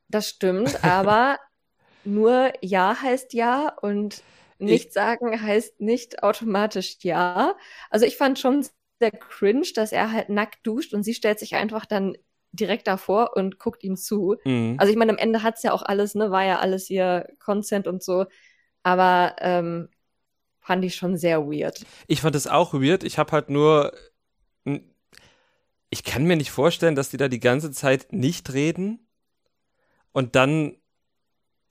Das stimmt, aber <laughs> nur Ja heißt Ja und nicht sagen heißt nicht automatisch Ja. Also ich fand schon sehr cringe, dass er halt nackt duscht und sie stellt sich einfach dann direkt davor und guckt ihm zu. Mhm. Also ich meine, am Ende hat's ja auch alles, ne, war ja alles hier Consent und so. Aber ähm, fand ich schon sehr weird. Ich fand es auch weird. Ich habe halt nur. Ich kann mir nicht vorstellen, dass die da die ganze Zeit nicht reden und dann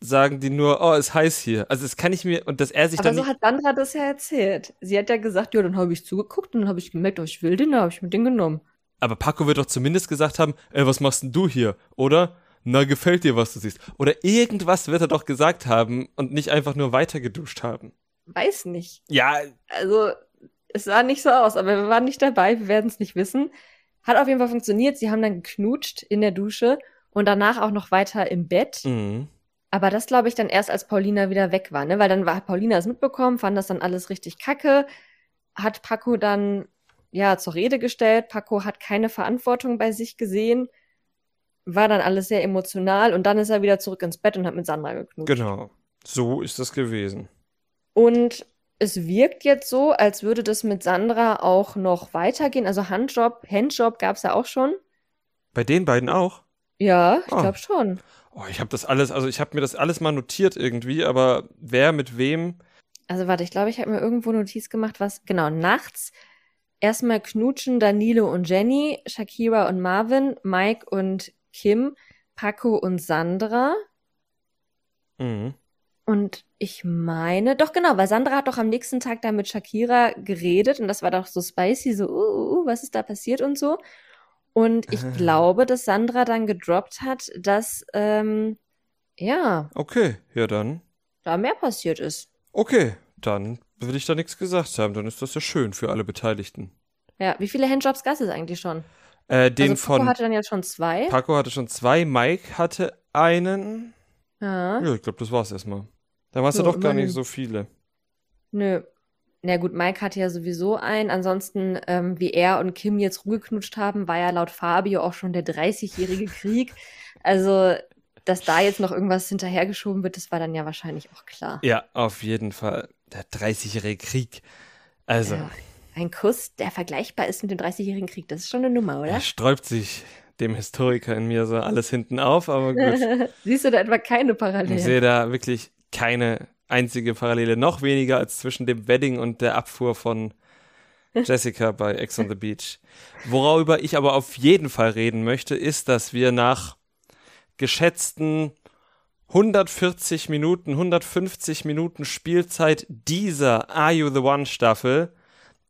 sagen die nur, oh, es heiß hier. Also das kann ich mir und dass er sich Aber dann so hat Sandra das ja erzählt. Sie hat ja gesagt, ja, dann habe ich zugeguckt und dann habe ich gemerkt, oh, ich will den, dann habe ich mir den genommen. aber Paco wird doch zumindest gesagt haben, ey, was machst denn du hier? Oder na, gefällt dir, was du siehst? Oder irgendwas wird er doch gesagt haben und nicht einfach nur weiter geduscht haben. Weiß nicht. Ja, Also, es sah nicht so aus, aber wir waren nicht dabei, wir werden es nicht wissen. Hat auf jeden Fall funktioniert. Sie haben dann geknutscht in der Dusche und danach auch noch weiter im Bett. mhm. Aber das glaube ich dann erst, als Paulina wieder weg war, ne? Weil dann war Paulina es mitbekommen, fand das dann alles richtig kacke, hat Paco dann ja zur Rede gestellt. Paco hat keine Verantwortung bei sich gesehen, war dann alles sehr emotional und dann ist er wieder zurück ins Bett und hat mit Sandra geknutscht. Genau, so ist das gewesen. Und es wirkt jetzt so, als würde das mit Sandra auch noch weitergehen. Also Handjob, Handjob gab es ja auch schon. Bei den beiden auch? Ja, ich oh. glaube schon. Oh, ich habe das alles, also ich habe mir das alles mal notiert irgendwie, aber wer mit wem? Also warte, ich glaube, ich habe mir irgendwo Notiz gemacht, was genau nachts erstmal knutschen Danilo und Jenny, Shakira und Marvin, Mike und Kim, Paco und Sandra. Mhm. Und ich meine, doch genau, weil Sandra hat doch am nächsten Tag da mit Shakira geredet und das war doch so spicy, so, uh, uh, uh was ist da passiert und so. Und ich glaube, dass Sandra dann gedroppt hat, dass, ähm, ja. Okay, ja dann. Da mehr passiert ist. Okay, dann will ich da nichts gesagt haben. Dann ist das ja schön für alle Beteiligten. Ja, wie viele Handjobs gab es eigentlich schon? Äh, den also Paco von. hatte dann jetzt schon zwei. Paco hatte schon zwei, Mike hatte einen. Ja. Ja, ich glaube, das war's erstmal. Da warst so, ja doch gar nicht so viele. Nö, na gut, Mike hatte ja sowieso einen. Ansonsten, ähm, wie er und Kim jetzt rumgeknutscht haben, war ja laut Fabio auch schon der 30-jährige <laughs> Krieg. Also, dass da jetzt noch irgendwas hinterhergeschoben wird, das war dann ja wahrscheinlich auch klar. Ja, auf jeden Fall. Der 30-jährige Krieg. Also. Ja, ein Kuss, der vergleichbar ist mit dem 30-jährigen Krieg, das ist schon eine Nummer, oder? Er sträubt sich dem Historiker in mir so alles hinten auf, aber gut. <laughs> Siehst du da etwa keine Parallele? Ich sehe da wirklich keine einzige Parallele, noch weniger als zwischen dem Wedding und der Abfuhr von <laughs> Jessica bei Ex on the Beach. Worüber ich aber auf jeden Fall reden möchte, ist, dass wir nach geschätzten 140 Minuten, 150 Minuten Spielzeit dieser Are You the One Staffel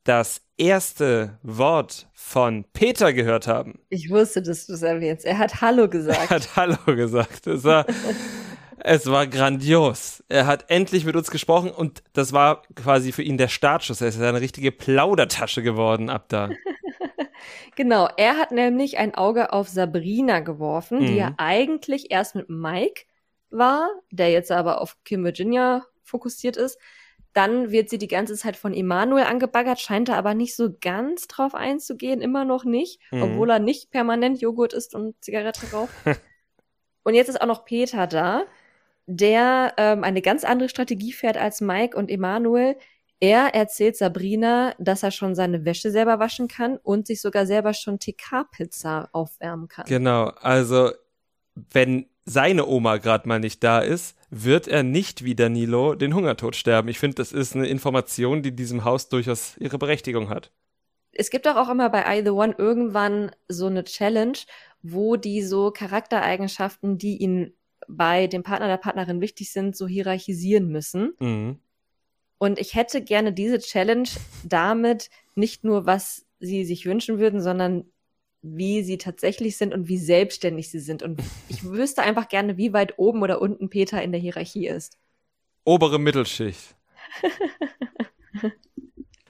das erste Wort von Peter gehört haben. Ich wusste, dass du es erwähnst. Er hat Hallo <laughs> gesagt. Er hat Hallo gesagt. Das war <laughs> Es war grandios. Er hat endlich mit uns gesprochen und das war quasi für ihn der Startschuss. Er ist eine richtige Plaudertasche geworden ab da. <laughs> genau, er hat nämlich ein Auge auf Sabrina geworfen, mhm. die ja eigentlich erst mit Mike war, der jetzt aber auf Kim Virginia fokussiert ist. Dann wird sie die ganze Zeit von Emanuel angebaggert, scheint er aber nicht so ganz drauf einzugehen, immer noch nicht, mhm. obwohl er nicht permanent Joghurt isst und Zigarette raucht. <laughs> und jetzt ist auch noch Peter da, der ähm, eine ganz andere Strategie fährt als Mike und Emanuel. Er erzählt Sabrina, dass er schon seine Wäsche selber waschen kann und sich sogar selber schon TK-Pizza aufwärmen kann. Genau, also wenn seine Oma gerade mal nicht da ist, wird er nicht wie Danilo den Hungertod sterben. Ich finde, das ist eine Information, die diesem Haus durchaus ihre Berechtigung hat. Es gibt doch auch immer bei I The One irgendwann so eine Challenge, wo die so Charaktereigenschaften, die ihn bei dem Partner der Partnerin wichtig sind, so hierarchisieren müssen. Mhm. Und ich hätte gerne diese Challenge damit nicht nur, was sie sich wünschen würden, sondern wie sie tatsächlich sind und wie selbstständig sie sind. Und ich wüsste einfach gerne, wie weit oben oder unten Peter in der Hierarchie ist. Obere Mittelschicht. <laughs>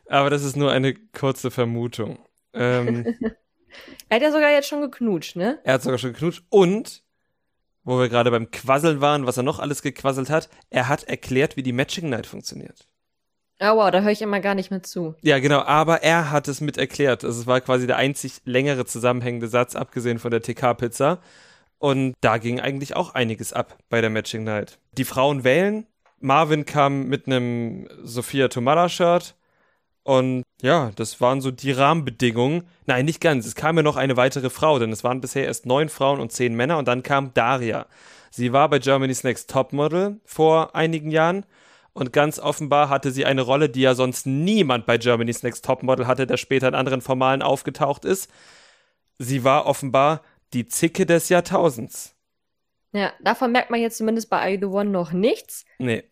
Aber das ist nur eine kurze Vermutung. Ähm, <laughs> er hat ja sogar jetzt schon geknutscht, ne? Er hat sogar schon geknutscht und wo wir gerade beim Quasseln waren, was er noch alles gequasselt hat. Er hat erklärt, wie die Matching Night funktioniert. Oh wow, da höre ich immer gar nicht mehr zu. Ja, genau, aber er hat es mit erklärt. Also es war quasi der einzig längere zusammenhängende Satz, abgesehen von der TK-Pizza. Und da ging eigentlich auch einiges ab bei der Matching Night. Die Frauen wählen. Marvin kam mit einem Sophia Tomala-Shirt. Und ja, das waren so die Rahmenbedingungen. Nein, nicht ganz. Es kam ja noch eine weitere Frau, denn es waren bisher erst neun Frauen und zehn Männer und dann kam Daria. Sie war bei Germany's Next Topmodel vor einigen Jahren und ganz offenbar hatte sie eine Rolle, die ja sonst niemand bei Germany's Next Topmodel hatte, der später in anderen Formalen aufgetaucht ist. Sie war offenbar die Zicke des Jahrtausends. Ja, davon merkt man jetzt zumindest bei I The One noch nichts. Nee.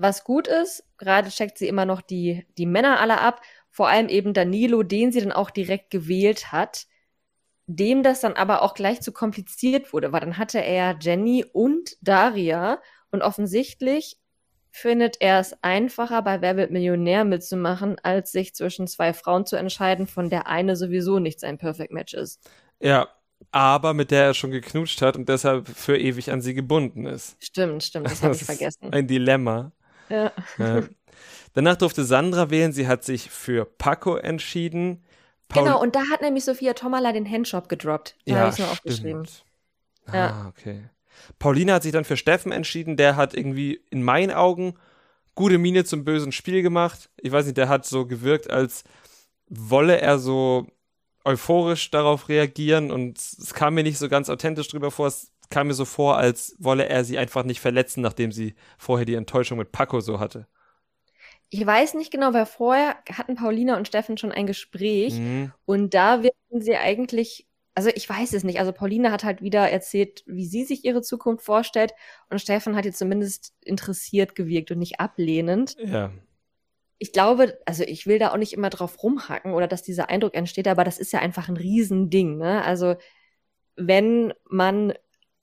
Was gut ist, gerade checkt sie immer noch die, die Männer alle ab, vor allem eben Danilo, den sie dann auch direkt gewählt hat, dem das dann aber auch gleich zu kompliziert wurde, weil dann hatte er Jenny und Daria und offensichtlich findet er es einfacher, bei Wer wird Millionär mitzumachen, als sich zwischen zwei Frauen zu entscheiden, von der eine sowieso nicht sein Perfect Match ist. Ja, aber mit der er schon geknutscht hat und deshalb für ewig an sie gebunden ist. Stimmt, stimmt, das <laughs> habe ich vergessen. Ein Dilemma. Ja. ja. Danach durfte Sandra wählen, sie hat sich für Paco entschieden. Paul genau, und da hat nämlich Sophia Tomala den Handshop gedroppt. Da ja, habe ich nur aufgeschrieben. Ah, ja. okay. Paulina hat sich dann für Steffen entschieden, der hat irgendwie in meinen Augen gute Miene zum bösen Spiel gemacht. Ich weiß nicht, der hat so gewirkt, als wolle er so euphorisch darauf reagieren und es kam mir nicht so ganz authentisch drüber vor. Es kam mir so vor, als wolle er sie einfach nicht verletzen, nachdem sie vorher die Enttäuschung mit Paco so hatte. Ich weiß nicht genau, weil vorher hatten Paulina und Steffen schon ein Gespräch mhm. und da werden sie eigentlich, also ich weiß es nicht, also Paulina hat halt wieder erzählt, wie sie sich ihre Zukunft vorstellt und Steffen hat jetzt zumindest interessiert gewirkt und nicht ablehnend. Ja ich glaube, also ich will da auch nicht immer drauf rumhacken oder dass dieser Eindruck entsteht, aber das ist ja einfach ein Riesending. Ne? Also wenn man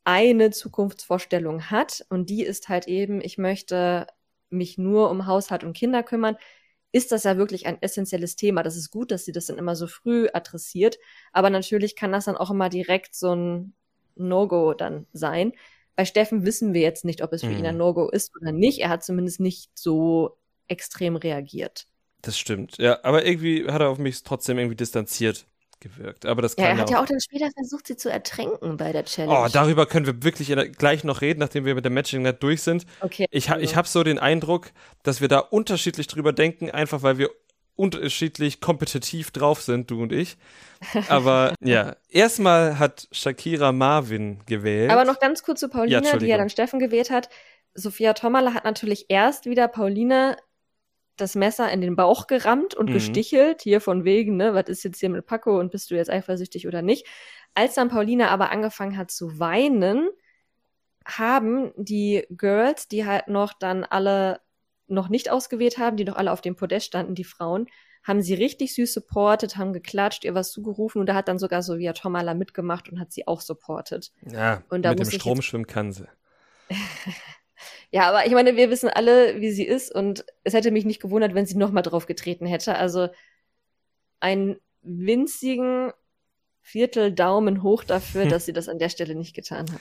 eine Zukunftsvorstellung hat und die ist halt eben, ich möchte mich nur um Haushalt und Kinder kümmern, ist das ja wirklich ein essentielles Thema. Das ist gut, dass sie das dann immer so früh adressiert, aber natürlich kann das dann auch immer direkt so ein No-Go dann sein. Bei Steffen wissen wir jetzt nicht, ob es für mhm. ihn ein No-Go ist oder nicht. Er hat zumindest nicht so extrem reagiert. Das stimmt, ja. Aber irgendwie hat er auf mich trotzdem irgendwie distanziert gewirkt. Aber das kann ja, er hat ja auch dann später versucht, sie zu ertränken bei der Challenge. Oh, darüber können wir wirklich gleich noch reden, nachdem wir mit der Matching Net durch sind. Okay. Ich, ich habe so den Eindruck, dass wir da unterschiedlich drüber denken, einfach weil wir unterschiedlich kompetitiv drauf sind, du und ich. Aber <laughs> ja, erstmal hat Shakira Marvin gewählt. Aber noch ganz kurz zu Paulina, ja, die ja dann Steffen gewählt hat. Sophia Tomala hat natürlich erst wieder Paulina das Messer in den Bauch gerammt und mhm. gestichelt, hier von wegen, ne, was ist jetzt hier mit Paco und bist du jetzt eifersüchtig oder nicht. Als dann Paulina aber angefangen hat zu weinen, haben die Girls, die halt noch dann alle noch nicht ausgewählt haben, die noch alle auf dem Podest standen, die Frauen, haben sie richtig süß supportet, haben geklatscht, ihr was zugerufen und da hat dann sogar so wie Tomala mitgemacht und hat sie auch supportet. Ja, und da mit dem Strom schwimmen kann sie. Ja, aber ich meine, wir wissen alle, wie sie ist und es hätte mich nicht gewundert, wenn sie nochmal drauf getreten hätte. Also einen winzigen Viertel Daumen hoch dafür, hm. <laughs> dass sie das an der Stelle nicht getan hat.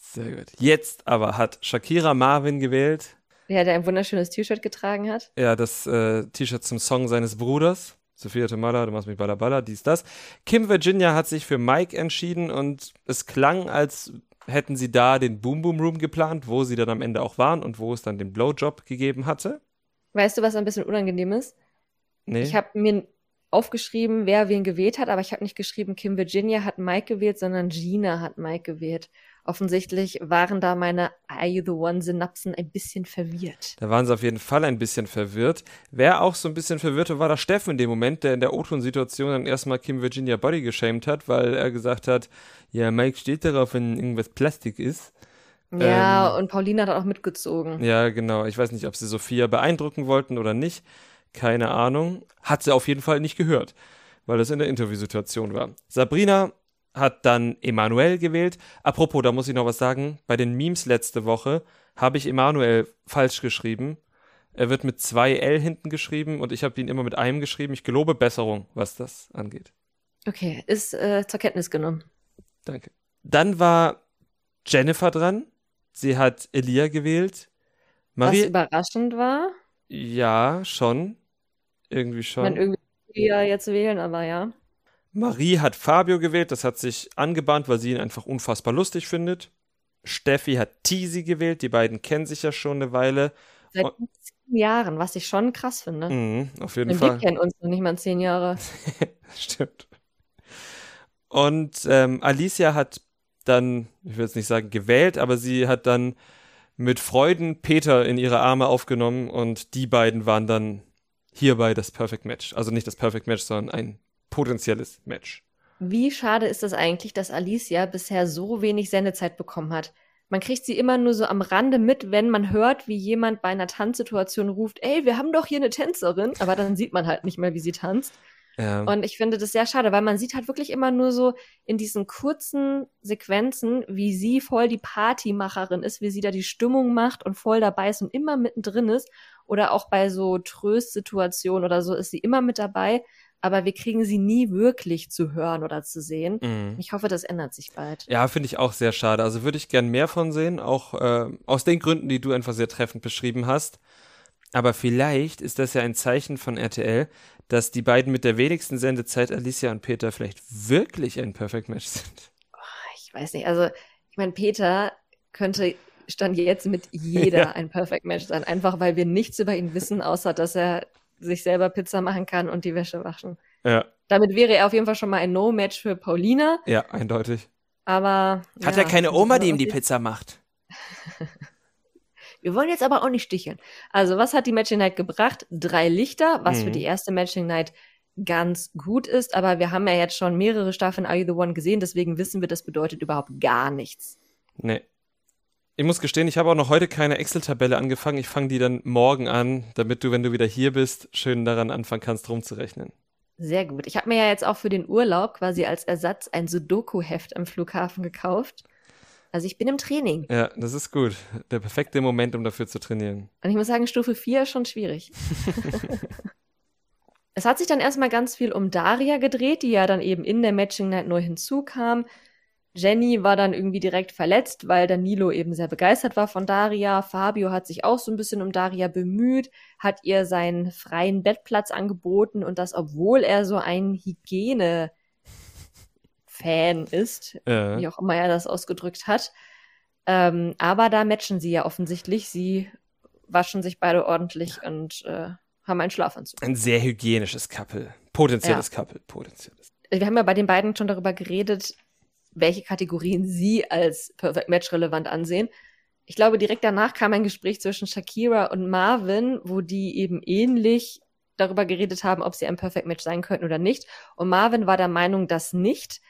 Sehr gut. Jetzt aber hat Shakira Marvin gewählt. Ja, der ein wunderschönes T-Shirt getragen hat. Ja, das äh, T-Shirt zum Song seines Bruders. Sophia Tomala, du machst mich balla dies, das. Kim Virginia hat sich für Mike entschieden und es klang, als hätten sie da den Boom Boom Room geplant, wo sie dann am Ende auch waren und wo es dann den Blowjob gegeben hatte. Weißt du, was ein bisschen unangenehm ist? Nee. Ich habe mir aufgeschrieben, wer wen gewählt hat, aber ich habe nicht geschrieben, Kim Virginia hat Mike gewählt, sondern Gina hat Mike gewählt. Offensichtlich waren da meine Are You the One Synapsen ein bisschen verwirrt. Da waren sie auf jeden Fall ein bisschen verwirrt. Wer auch so ein bisschen verwirrt war, war der Steffen in dem Moment, der in der O-Ton-Situation dann erstmal Kim Virginia Body geschämt hat, weil er gesagt hat, ja, Mike steht darauf, wenn irgendwas Plastik ist. Ja, ähm, und Paulina hat auch mitgezogen. Ja, genau. Ich weiß nicht, ob sie Sophia beeindrucken wollten oder nicht. Keine Ahnung. Hat sie auf jeden Fall nicht gehört, weil das in der Interviewsituation war. Sabrina hat dann Emanuel gewählt. Apropos, da muss ich noch was sagen. Bei den Memes letzte Woche habe ich Emanuel falsch geschrieben. Er wird mit zwei L hinten geschrieben und ich habe ihn immer mit einem geschrieben. Ich gelobe Besserung, was das angeht. Okay, ist äh, zur Kenntnis genommen. Danke. Dann war Jennifer dran. Sie hat Elia gewählt. Marie was überraschend war? Ja, schon. Irgendwie schon. Man irgendwie Elia jetzt wählen, aber ja. Marie hat Fabio gewählt, das hat sich angebahnt, weil sie ihn einfach unfassbar lustig findet. Steffi hat Teasy gewählt, die beiden kennen sich ja schon eine Weile. Seit zehn Jahren, was ich schon krass finde. Mhm, auf jeden Und Fall. Wir kennen uns noch nicht mal zehn Jahre. <laughs> Stimmt. Und ähm, Alicia hat dann, ich will jetzt nicht sagen gewählt, aber sie hat dann mit Freuden Peter in ihre Arme aufgenommen und die beiden waren dann hierbei das Perfect Match. Also nicht das Perfect Match, sondern ein potenzielles Match. Wie schade ist es eigentlich, dass Alicia bisher so wenig Sendezeit bekommen hat? Man kriegt sie immer nur so am Rande mit, wenn man hört, wie jemand bei einer Tanzsituation ruft, ey, wir haben doch hier eine Tänzerin, aber dann sieht man halt nicht mehr, wie sie tanzt. Ja. Und ich finde das sehr schade, weil man sieht halt wirklich immer nur so in diesen kurzen Sequenzen, wie sie voll die Partymacherin ist, wie sie da die Stimmung macht und voll dabei ist und immer mittendrin ist. Oder auch bei so Tröstsituationen oder so ist sie immer mit dabei aber wir kriegen sie nie wirklich zu hören oder zu sehen. Mhm. Ich hoffe, das ändert sich bald. Ja, finde ich auch sehr schade. Also würde ich gern mehr von sehen, auch äh, aus den Gründen, die du einfach sehr treffend beschrieben hast. Aber vielleicht ist das ja ein Zeichen von RTL, dass die beiden mit der wenigsten Sendezeit, Alicia und Peter, vielleicht wirklich ein Perfect Match sind. Oh, ich weiß nicht. Also, ich meine, Peter könnte stand jetzt mit jeder <laughs> ja. ein Perfect Match sein, einfach weil wir nichts über ihn wissen, außer dass er sich selber Pizza machen kann und die Wäsche waschen. Ja. Damit wäre er auf jeden Fall schon mal ein No-Match für Paulina. Ja, eindeutig. Aber. Hat ja, er keine Oma, die ihm die Pizza macht? <laughs> Wir wollen jetzt aber auch nicht sticheln. Also, was hat die Matching Night gebracht? Drei Lichter, was mhm. für die erste Matching Night ganz gut ist. Aber wir haben ja jetzt schon mehrere Staffeln Are You the One gesehen, deswegen wissen wir, das bedeutet überhaupt gar nichts. Nee. Ich muss gestehen, ich habe auch noch heute keine Excel-Tabelle angefangen. Ich fange die dann morgen an, damit du, wenn du wieder hier bist, schön daran anfangen kannst, rumzurechnen. Sehr gut. Ich habe mir ja jetzt auch für den Urlaub quasi als Ersatz ein Sudoku-Heft am Flughafen gekauft. Also ich bin im Training. Ja, das ist gut. Der perfekte Moment, um dafür zu trainieren. Und ich muss sagen, Stufe 4 ist schon schwierig. <laughs> es hat sich dann erstmal ganz viel um Daria gedreht, die ja dann eben in der Matching Night neu hinzukam. Jenny war dann irgendwie direkt verletzt, weil Danilo eben sehr begeistert war von Daria. Fabio hat sich auch so ein bisschen um Daria bemüht, hat ihr seinen freien Bettplatz angeboten und das, obwohl er so ein Hygiene Fan ist, äh. wie auch immer er das ausgedrückt hat. Ähm, aber da matchen sie ja offensichtlich. Sie waschen sich beide ordentlich und äh, haben einen Schlafanzug. Ein sehr hygienisches Couple. Potenzielles ja. Couple. Potenzielles. Wir haben ja bei den beiden schon darüber geredet, welche Kategorien sie als Perfect Match relevant ansehen. Ich glaube, direkt danach kam ein Gespräch zwischen Shakira und Marvin, wo die eben ähnlich darüber geredet haben, ob sie ein Perfect Match sein könnten oder nicht. Und Marvin war der Meinung, dass nicht,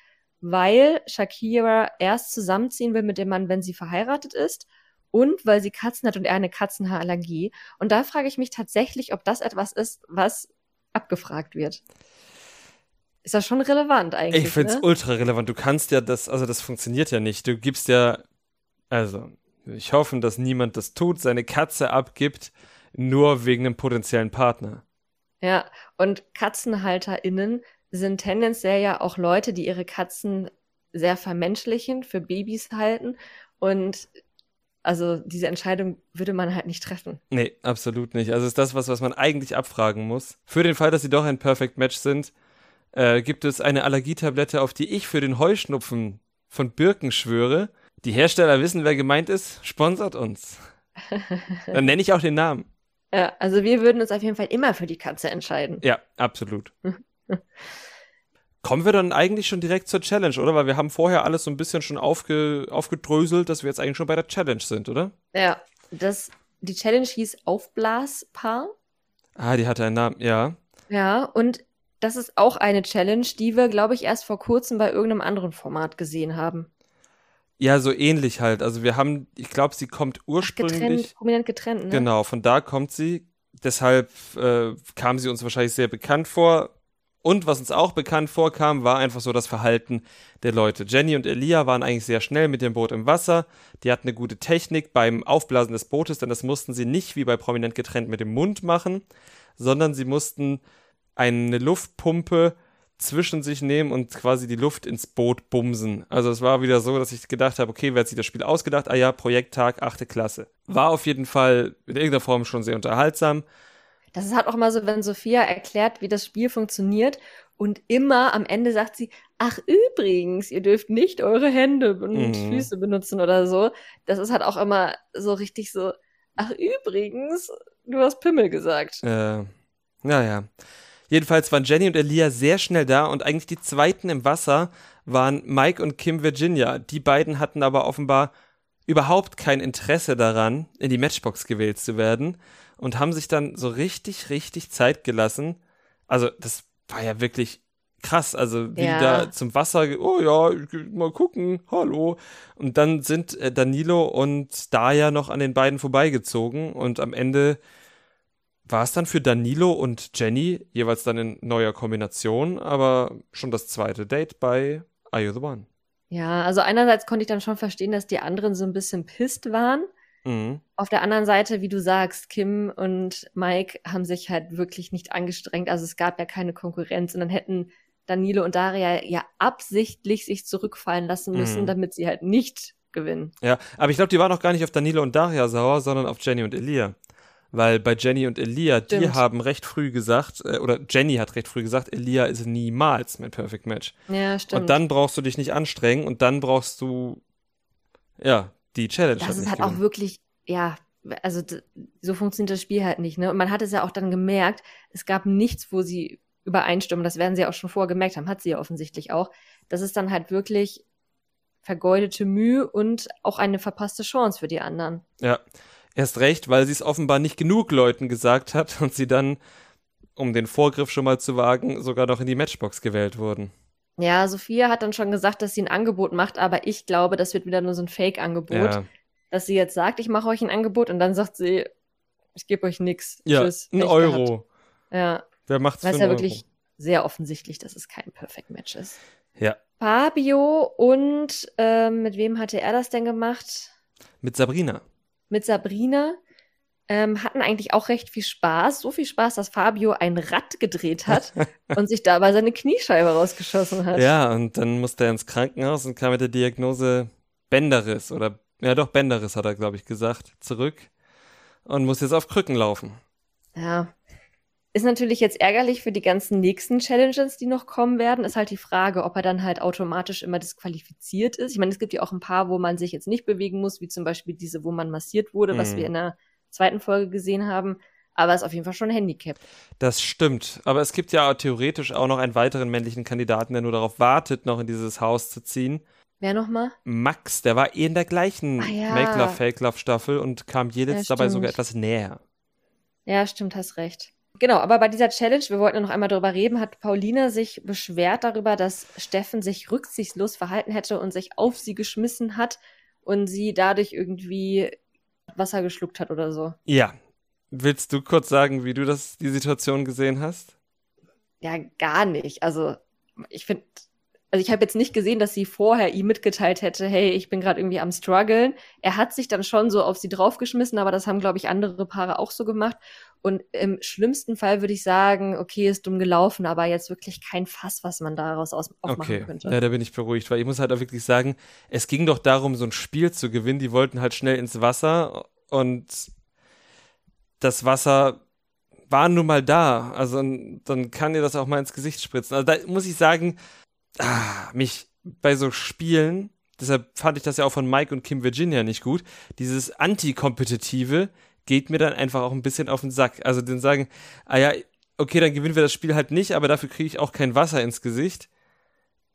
weil Shakira erst zusammenziehen will mit dem Mann, wenn sie verheiratet ist und weil sie Katzen hat und er eine Katzenhaarallergie. Und da frage ich mich tatsächlich, ob das etwas ist, was abgefragt wird. Ist das schon relevant eigentlich? Ich finde es ne? ultra relevant. Du kannst ja das, also das funktioniert ja nicht. Du gibst ja, also, ich hoffe, dass niemand das tut, seine Katze abgibt, nur wegen einem potenziellen Partner. Ja, und KatzenhalterInnen sind tendenziell ja auch Leute, die ihre Katzen sehr vermenschlichen, für Babys halten. Und also diese Entscheidung würde man halt nicht treffen. Nee, absolut nicht. Also ist das was, was man eigentlich abfragen muss. Für den Fall, dass sie doch ein Perfect Match sind, äh, gibt es eine Allergietablette, auf die ich für den Heuschnupfen von Birken schwöre. Die Hersteller wissen, wer gemeint ist, sponsert uns. <laughs> Dann nenne ich auch den Namen. Ja, also wir würden uns auf jeden Fall immer für die Katze entscheiden. Ja, absolut. <laughs> Kommen wir dann eigentlich schon direkt zur Challenge, oder? Weil wir haben vorher alles so ein bisschen schon aufge, aufgedröselt, dass wir jetzt eigentlich schon bei der Challenge sind, oder? Ja, das, die Challenge hieß Aufblaspaar. Ah, die hatte einen Namen, ja. Ja, und das ist auch eine Challenge, die wir, glaube ich, erst vor kurzem bei irgendeinem anderen Format gesehen haben. Ja, so ähnlich halt. Also wir haben, ich glaube, sie kommt ursprünglich. Getrennt, prominent getrennt, ne? Genau, von da kommt sie. Deshalb äh, kam sie uns wahrscheinlich sehr bekannt vor. Und was uns auch bekannt vorkam, war einfach so das Verhalten der Leute. Jenny und Elia waren eigentlich sehr schnell mit dem Boot im Wasser. Die hatten eine gute Technik beim Aufblasen des Bootes, denn das mussten sie nicht wie bei Prominent getrennt mit dem Mund machen, sondern sie mussten eine Luftpumpe zwischen sich nehmen und quasi die Luft ins Boot bumsen. Also es war wieder so, dass ich gedacht habe, okay, wer hat sich das Spiel ausgedacht? Ah ja, Projekttag, achte Klasse. War auf jeden Fall in irgendeiner Form schon sehr unterhaltsam. Das ist halt auch mal so, wenn Sophia erklärt, wie das Spiel funktioniert und immer am Ende sagt sie, ach übrigens, ihr dürft nicht eure Hände und mhm. Füße benutzen oder so. Das ist halt auch immer so richtig so, ach übrigens, du hast Pimmel gesagt. Äh, naja. Jedenfalls waren Jenny und Elia sehr schnell da und eigentlich die zweiten im Wasser waren Mike und Kim Virginia. Die beiden hatten aber offenbar überhaupt kein Interesse daran, in die Matchbox gewählt zu werden und haben sich dann so richtig, richtig Zeit gelassen. Also, das war ja wirklich krass. Also, wie ja. da zum Wasser, oh ja, mal gucken, hallo. Und dann sind äh, Danilo und Daya noch an den beiden vorbeigezogen und am Ende war es dann für Danilo und Jenny jeweils dann in neuer Kombination, aber schon das zweite Date bei Are You the One? Ja, also einerseits konnte ich dann schon verstehen, dass die anderen so ein bisschen pisst waren, Mhm. Auf der anderen Seite, wie du sagst, Kim und Mike haben sich halt wirklich nicht angestrengt. Also es gab ja keine Konkurrenz und dann hätten Danilo und Daria ja absichtlich sich zurückfallen lassen müssen, mhm. damit sie halt nicht gewinnen. Ja, aber ich glaube, die waren auch gar nicht auf Danilo und Daria sauer, sondern auf Jenny und Elia. Weil bei Jenny und Elia, Stimmt. die haben recht früh gesagt, äh, oder Jenny hat recht früh gesagt, Elia ist niemals mein Perfect Match. Ja, stimmt. Und dann brauchst du dich nicht anstrengen und dann brauchst du, ja, die Challenge. Das ist halt auch wirklich, ja, also so funktioniert das Spiel halt nicht, ne? Und man hat es ja auch dann gemerkt, es gab nichts, wo sie übereinstimmen. Das werden sie auch schon vorher gemerkt haben, hat sie ja offensichtlich auch. Das ist dann halt wirklich vergeudete Mühe und auch eine verpasste Chance für die anderen. Ja, erst recht, weil sie es offenbar nicht genug Leuten gesagt hat und sie dann, um den Vorgriff schon mal zu wagen, sogar noch in die Matchbox gewählt wurden. Ja, Sophia hat dann schon gesagt, dass sie ein Angebot macht, aber ich glaube, das wird wieder nur so ein Fake-Angebot, ja. dass sie jetzt sagt, ich mache euch ein Angebot und dann sagt sie, ich gebe euch nichts. Ja, Tschüss, ein Euro. Gehabt. Ja. Wer macht's Weil es ja wirklich sehr offensichtlich, dass es kein Perfect Match ist. Ja. Fabio und äh, mit wem hatte er das denn gemacht? Mit Sabrina. Mit Sabrina ähm, hatten eigentlich auch recht viel Spaß. So viel Spaß, dass Fabio ein Rad gedreht hat <laughs> und sich dabei seine Kniescheibe rausgeschossen hat. Ja, und dann musste er ins Krankenhaus und kam mit der Diagnose Bänderriss oder ja doch Bänderriss hat er glaube ich gesagt zurück und muss jetzt auf Krücken laufen. Ja. Ist natürlich jetzt ärgerlich für die ganzen nächsten Challenges, die noch kommen werden. Ist halt die Frage, ob er dann halt automatisch immer disqualifiziert ist. Ich meine, es gibt ja auch ein paar, wo man sich jetzt nicht bewegen muss, wie zum Beispiel diese, wo man massiert wurde, mhm. was wir in der zweiten Folge gesehen haben. Aber ist auf jeden Fall schon ein Handicap. Das stimmt. Aber es gibt ja theoretisch auch noch einen weiteren männlichen Kandidaten, der nur darauf wartet, noch in dieses Haus zu ziehen. Wer nochmal? Max, der war eh in der gleichen ah, ja. Make Love, Fake Love Staffel und kam jedes ja, dabei sogar etwas näher. Ja, stimmt, hast recht. Genau, aber bei dieser Challenge, wir wollten noch einmal darüber reden, hat Paulina sich beschwert darüber, dass Steffen sich rücksichtslos verhalten hätte und sich auf sie geschmissen hat und sie dadurch irgendwie Wasser geschluckt hat oder so. Ja. Willst du kurz sagen, wie du das, die Situation gesehen hast? Ja, gar nicht. Also, ich finde, also ich habe jetzt nicht gesehen, dass sie vorher ihm mitgeteilt hätte, hey, ich bin gerade irgendwie am struggeln. Er hat sich dann schon so auf sie draufgeschmissen, aber das haben, glaube ich, andere Paare auch so gemacht. Und im schlimmsten Fall würde ich sagen, okay, ist dumm gelaufen, aber jetzt wirklich kein Fass, was man daraus aus aufmachen okay. könnte. Ja, da bin ich beruhigt, weil ich muss halt auch wirklich sagen, es ging doch darum, so ein Spiel zu gewinnen. Die wollten halt schnell ins Wasser und das Wasser war nun mal da. Also dann kann dir das auch mal ins Gesicht spritzen. Also da muss ich sagen, ah, mich bei so Spielen, deshalb fand ich das ja auch von Mike und Kim Virginia nicht gut, dieses Anti-Kompetitive geht mir dann einfach auch ein bisschen auf den Sack. Also dann sagen, ah ja, okay, dann gewinnen wir das Spiel halt nicht, aber dafür kriege ich auch kein Wasser ins Gesicht.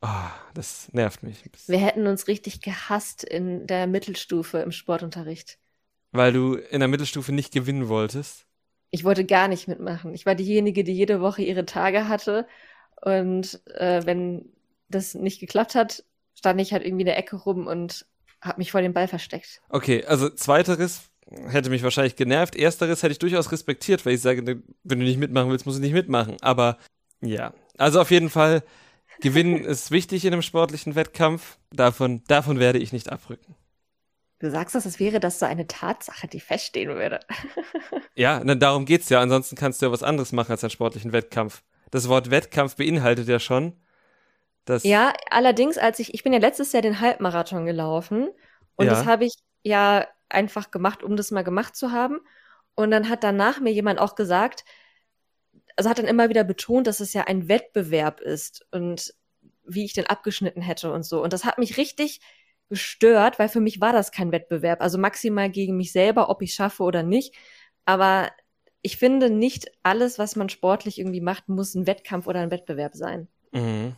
Oh, das nervt mich. Wir hätten uns richtig gehasst in der Mittelstufe im Sportunterricht. Weil du in der Mittelstufe nicht gewinnen wolltest? Ich wollte gar nicht mitmachen. Ich war diejenige, die jede Woche ihre Tage hatte. Und äh, wenn das nicht geklappt hat, stand ich halt irgendwie in der Ecke rum und habe mich vor dem Ball versteckt. Okay, also zweiteres hätte mich wahrscheinlich genervt. Ersteres hätte ich durchaus respektiert, weil ich sage, ne, wenn du nicht mitmachen willst, musst du nicht mitmachen. Aber ja, also auf jeden Fall, Gewinnen <laughs> ist wichtig in einem sportlichen Wettkampf. Davon, davon werde ich nicht abrücken. Du sagst das, als wäre das so eine Tatsache, die feststehen würde. <laughs> ja, na, darum geht's ja. Ansonsten kannst du ja was anderes machen als einen sportlichen Wettkampf. Das Wort Wettkampf beinhaltet ja schon, dass. Ja, allerdings, als ich, ich bin ja letztes Jahr den Halbmarathon gelaufen und ja. das habe ich ja einfach gemacht, um das mal gemacht zu haben. Und dann hat danach mir jemand auch gesagt, also hat dann immer wieder betont, dass es ja ein Wettbewerb ist und wie ich den abgeschnitten hätte und so. Und das hat mich richtig gestört, weil für mich war das kein Wettbewerb. Also maximal gegen mich selber, ob ich schaffe oder nicht. Aber ich finde, nicht alles, was man sportlich irgendwie macht, muss ein Wettkampf oder ein Wettbewerb sein. Mhm.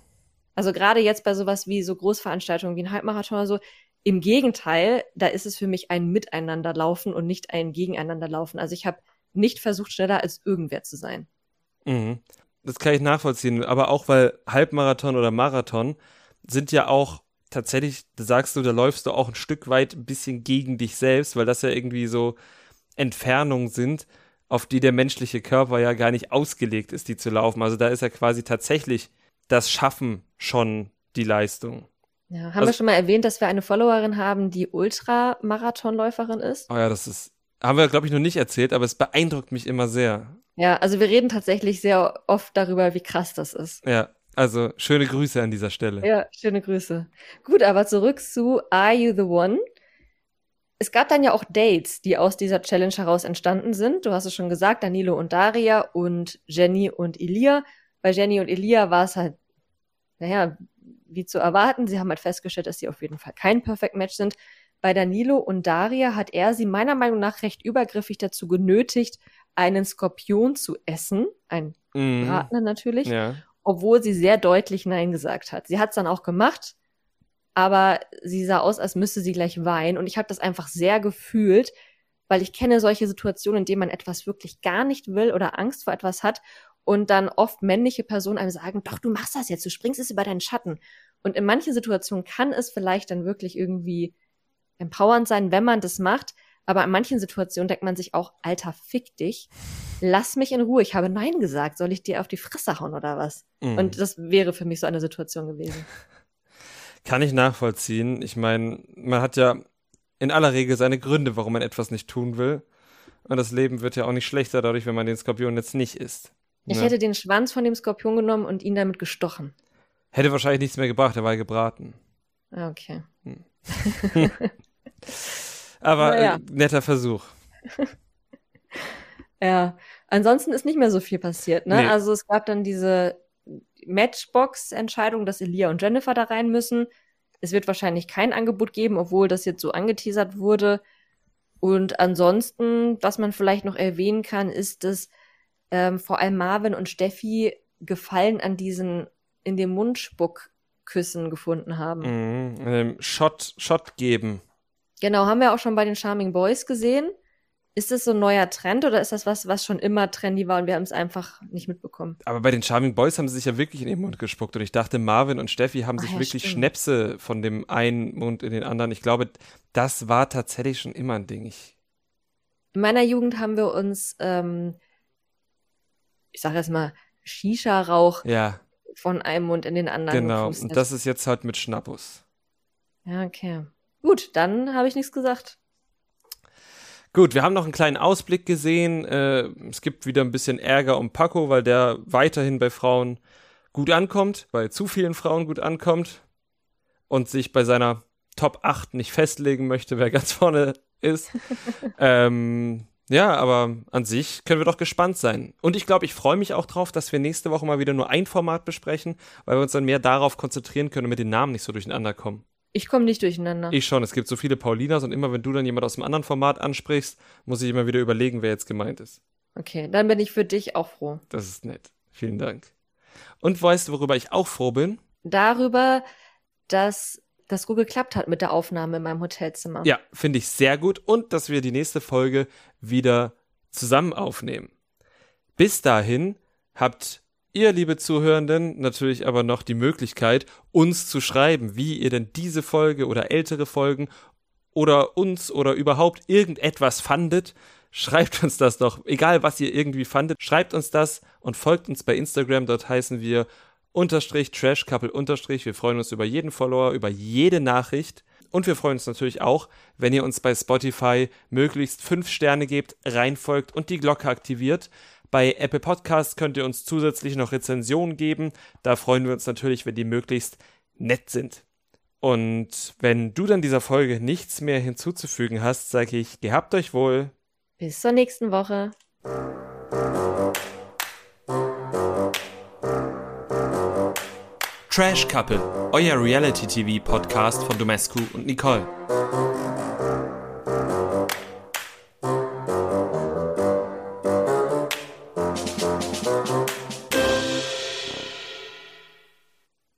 Also gerade jetzt bei sowas wie so Großveranstaltungen wie ein Halbmarathon oder so, im Gegenteil, da ist es für mich ein Miteinanderlaufen und nicht ein Gegeneinanderlaufen. Also ich habe nicht versucht, schneller als irgendwer zu sein. Mhm. Das kann ich nachvollziehen, aber auch weil Halbmarathon oder Marathon sind ja auch tatsächlich, sagst du, da läufst du auch ein Stück weit ein bisschen gegen dich selbst, weil das ja irgendwie so Entfernungen sind, auf die der menschliche Körper ja gar nicht ausgelegt ist, die zu laufen. Also da ist ja quasi tatsächlich das Schaffen schon die Leistung. Ja, haben also, wir schon mal erwähnt, dass wir eine Followerin haben, die Ultramarathonläuferin ist? Oh ja, das ist, haben wir, glaube ich, noch nicht erzählt, aber es beeindruckt mich immer sehr. Ja, also wir reden tatsächlich sehr oft darüber, wie krass das ist. Ja, also schöne Grüße an dieser Stelle. Ja, schöne Grüße. Gut, aber zurück zu Are You the One? Es gab dann ja auch Dates, die aus dieser Challenge heraus entstanden sind. Du hast es schon gesagt, Danilo und Daria und Jenny und Elia. Bei Jenny und Elia war es halt, naja, wie zu erwarten. Sie haben halt festgestellt, dass sie auf jeden Fall kein Perfect Match sind. Bei Danilo und Daria hat er sie meiner Meinung nach recht übergriffig dazu genötigt, einen Skorpion zu essen. Ein mm. Bratner natürlich. Ja. Obwohl sie sehr deutlich Nein gesagt hat. Sie hat es dann auch gemacht, aber sie sah aus, als müsste sie gleich weinen. Und ich habe das einfach sehr gefühlt, weil ich kenne solche Situationen, in denen man etwas wirklich gar nicht will oder Angst vor etwas hat und dann oft männliche Personen einem sagen, doch, du machst das jetzt, du springst es über deinen Schatten. Und in manchen Situationen kann es vielleicht dann wirklich irgendwie empowernd sein, wenn man das macht. Aber in manchen Situationen denkt man sich auch, Alter, fick dich. Lass mich in Ruhe. Ich habe Nein gesagt. Soll ich dir auf die Fresse hauen oder was? Mhm. Und das wäre für mich so eine Situation gewesen. <laughs> Kann ich nachvollziehen. Ich meine, man hat ja in aller Regel seine Gründe, warum man etwas nicht tun will. Und das Leben wird ja auch nicht schlechter dadurch, wenn man den Skorpion jetzt nicht isst. Ich ja. hätte den Schwanz von dem Skorpion genommen und ihn damit gestochen. Hätte wahrscheinlich nichts mehr gebracht, er war gebraten. Ah, okay. Hm. <laughs> Aber ja. äh, netter Versuch. <laughs> ja, ansonsten ist nicht mehr so viel passiert. Ne? Nee. Also es gab dann diese Matchbox-Entscheidung, dass Elia und Jennifer da rein müssen. Es wird wahrscheinlich kein Angebot geben, obwohl das jetzt so angeteasert wurde. Und ansonsten, was man vielleicht noch erwähnen kann, ist, dass ähm, vor allem Marvin und Steffi Gefallen an diesen in dem Mundspuckküssen gefunden haben. Mhm, ähm, Shot, Shot geben. Genau, haben wir auch schon bei den Charming Boys gesehen. Ist das so ein neuer Trend oder ist das was, was schon immer trendy war und wir haben es einfach nicht mitbekommen? Aber bei den Charming Boys haben sie sich ja wirklich in den Mund gespuckt und ich dachte, Marvin und Steffi haben Ach, sich ja, wirklich stimmt. Schnäpse von dem einen Mund in den anderen. Ich glaube, das war tatsächlich schon immer ein Ding. Ich in meiner Jugend haben wir uns, ähm, ich sage jetzt mal, Shisha-Rauch ja. von einem Mund in den anderen. Genau, und das ist jetzt halt mit Schnappus. Ja, okay. Gut, dann habe ich nichts gesagt. Gut, wir haben noch einen kleinen Ausblick gesehen. Äh, es gibt wieder ein bisschen Ärger um Paco, weil der weiterhin bei Frauen gut ankommt, bei zu vielen Frauen gut ankommt und sich bei seiner Top 8 nicht festlegen möchte, wer ganz <laughs> vorne ist. <laughs> ähm, ja, aber an sich können wir doch gespannt sein. Und ich glaube, ich freue mich auch drauf, dass wir nächste Woche mal wieder nur ein Format besprechen, weil wir uns dann mehr darauf konzentrieren können und mit den Namen nicht so durcheinander kommen. Ich komme nicht durcheinander. Ich schon. Es gibt so viele Paulinas und immer wenn du dann jemand aus einem anderen Format ansprichst, muss ich immer wieder überlegen, wer jetzt gemeint ist. Okay, dann bin ich für dich auch froh. Das ist nett. Vielen Dank. Und weißt du, worüber ich auch froh bin? Darüber, dass das gut geklappt hat mit der Aufnahme in meinem Hotelzimmer. Ja, finde ich sehr gut und dass wir die nächste Folge wieder zusammen aufnehmen. Bis dahin habt ihr, liebe Zuhörenden, natürlich aber noch die Möglichkeit, uns zu schreiben, wie ihr denn diese Folge oder ältere Folgen oder uns oder überhaupt irgendetwas fandet. Schreibt uns das doch, egal was ihr irgendwie fandet, schreibt uns das und folgt uns bei Instagram, dort heißen wir unterstrich Trash Couple unterstrich. Wir freuen uns über jeden Follower, über jede Nachricht. Und wir freuen uns natürlich auch, wenn ihr uns bei Spotify möglichst fünf Sterne gebt, reinfolgt und die Glocke aktiviert. Bei Apple Podcasts könnt ihr uns zusätzlich noch Rezensionen geben. Da freuen wir uns natürlich, wenn die möglichst nett sind. Und wenn du dann dieser Folge nichts mehr hinzuzufügen hast, sage ich, gehabt euch wohl. Bis zur nächsten Woche. Trash Couple, euer Reality TV Podcast von Domescu und Nicole.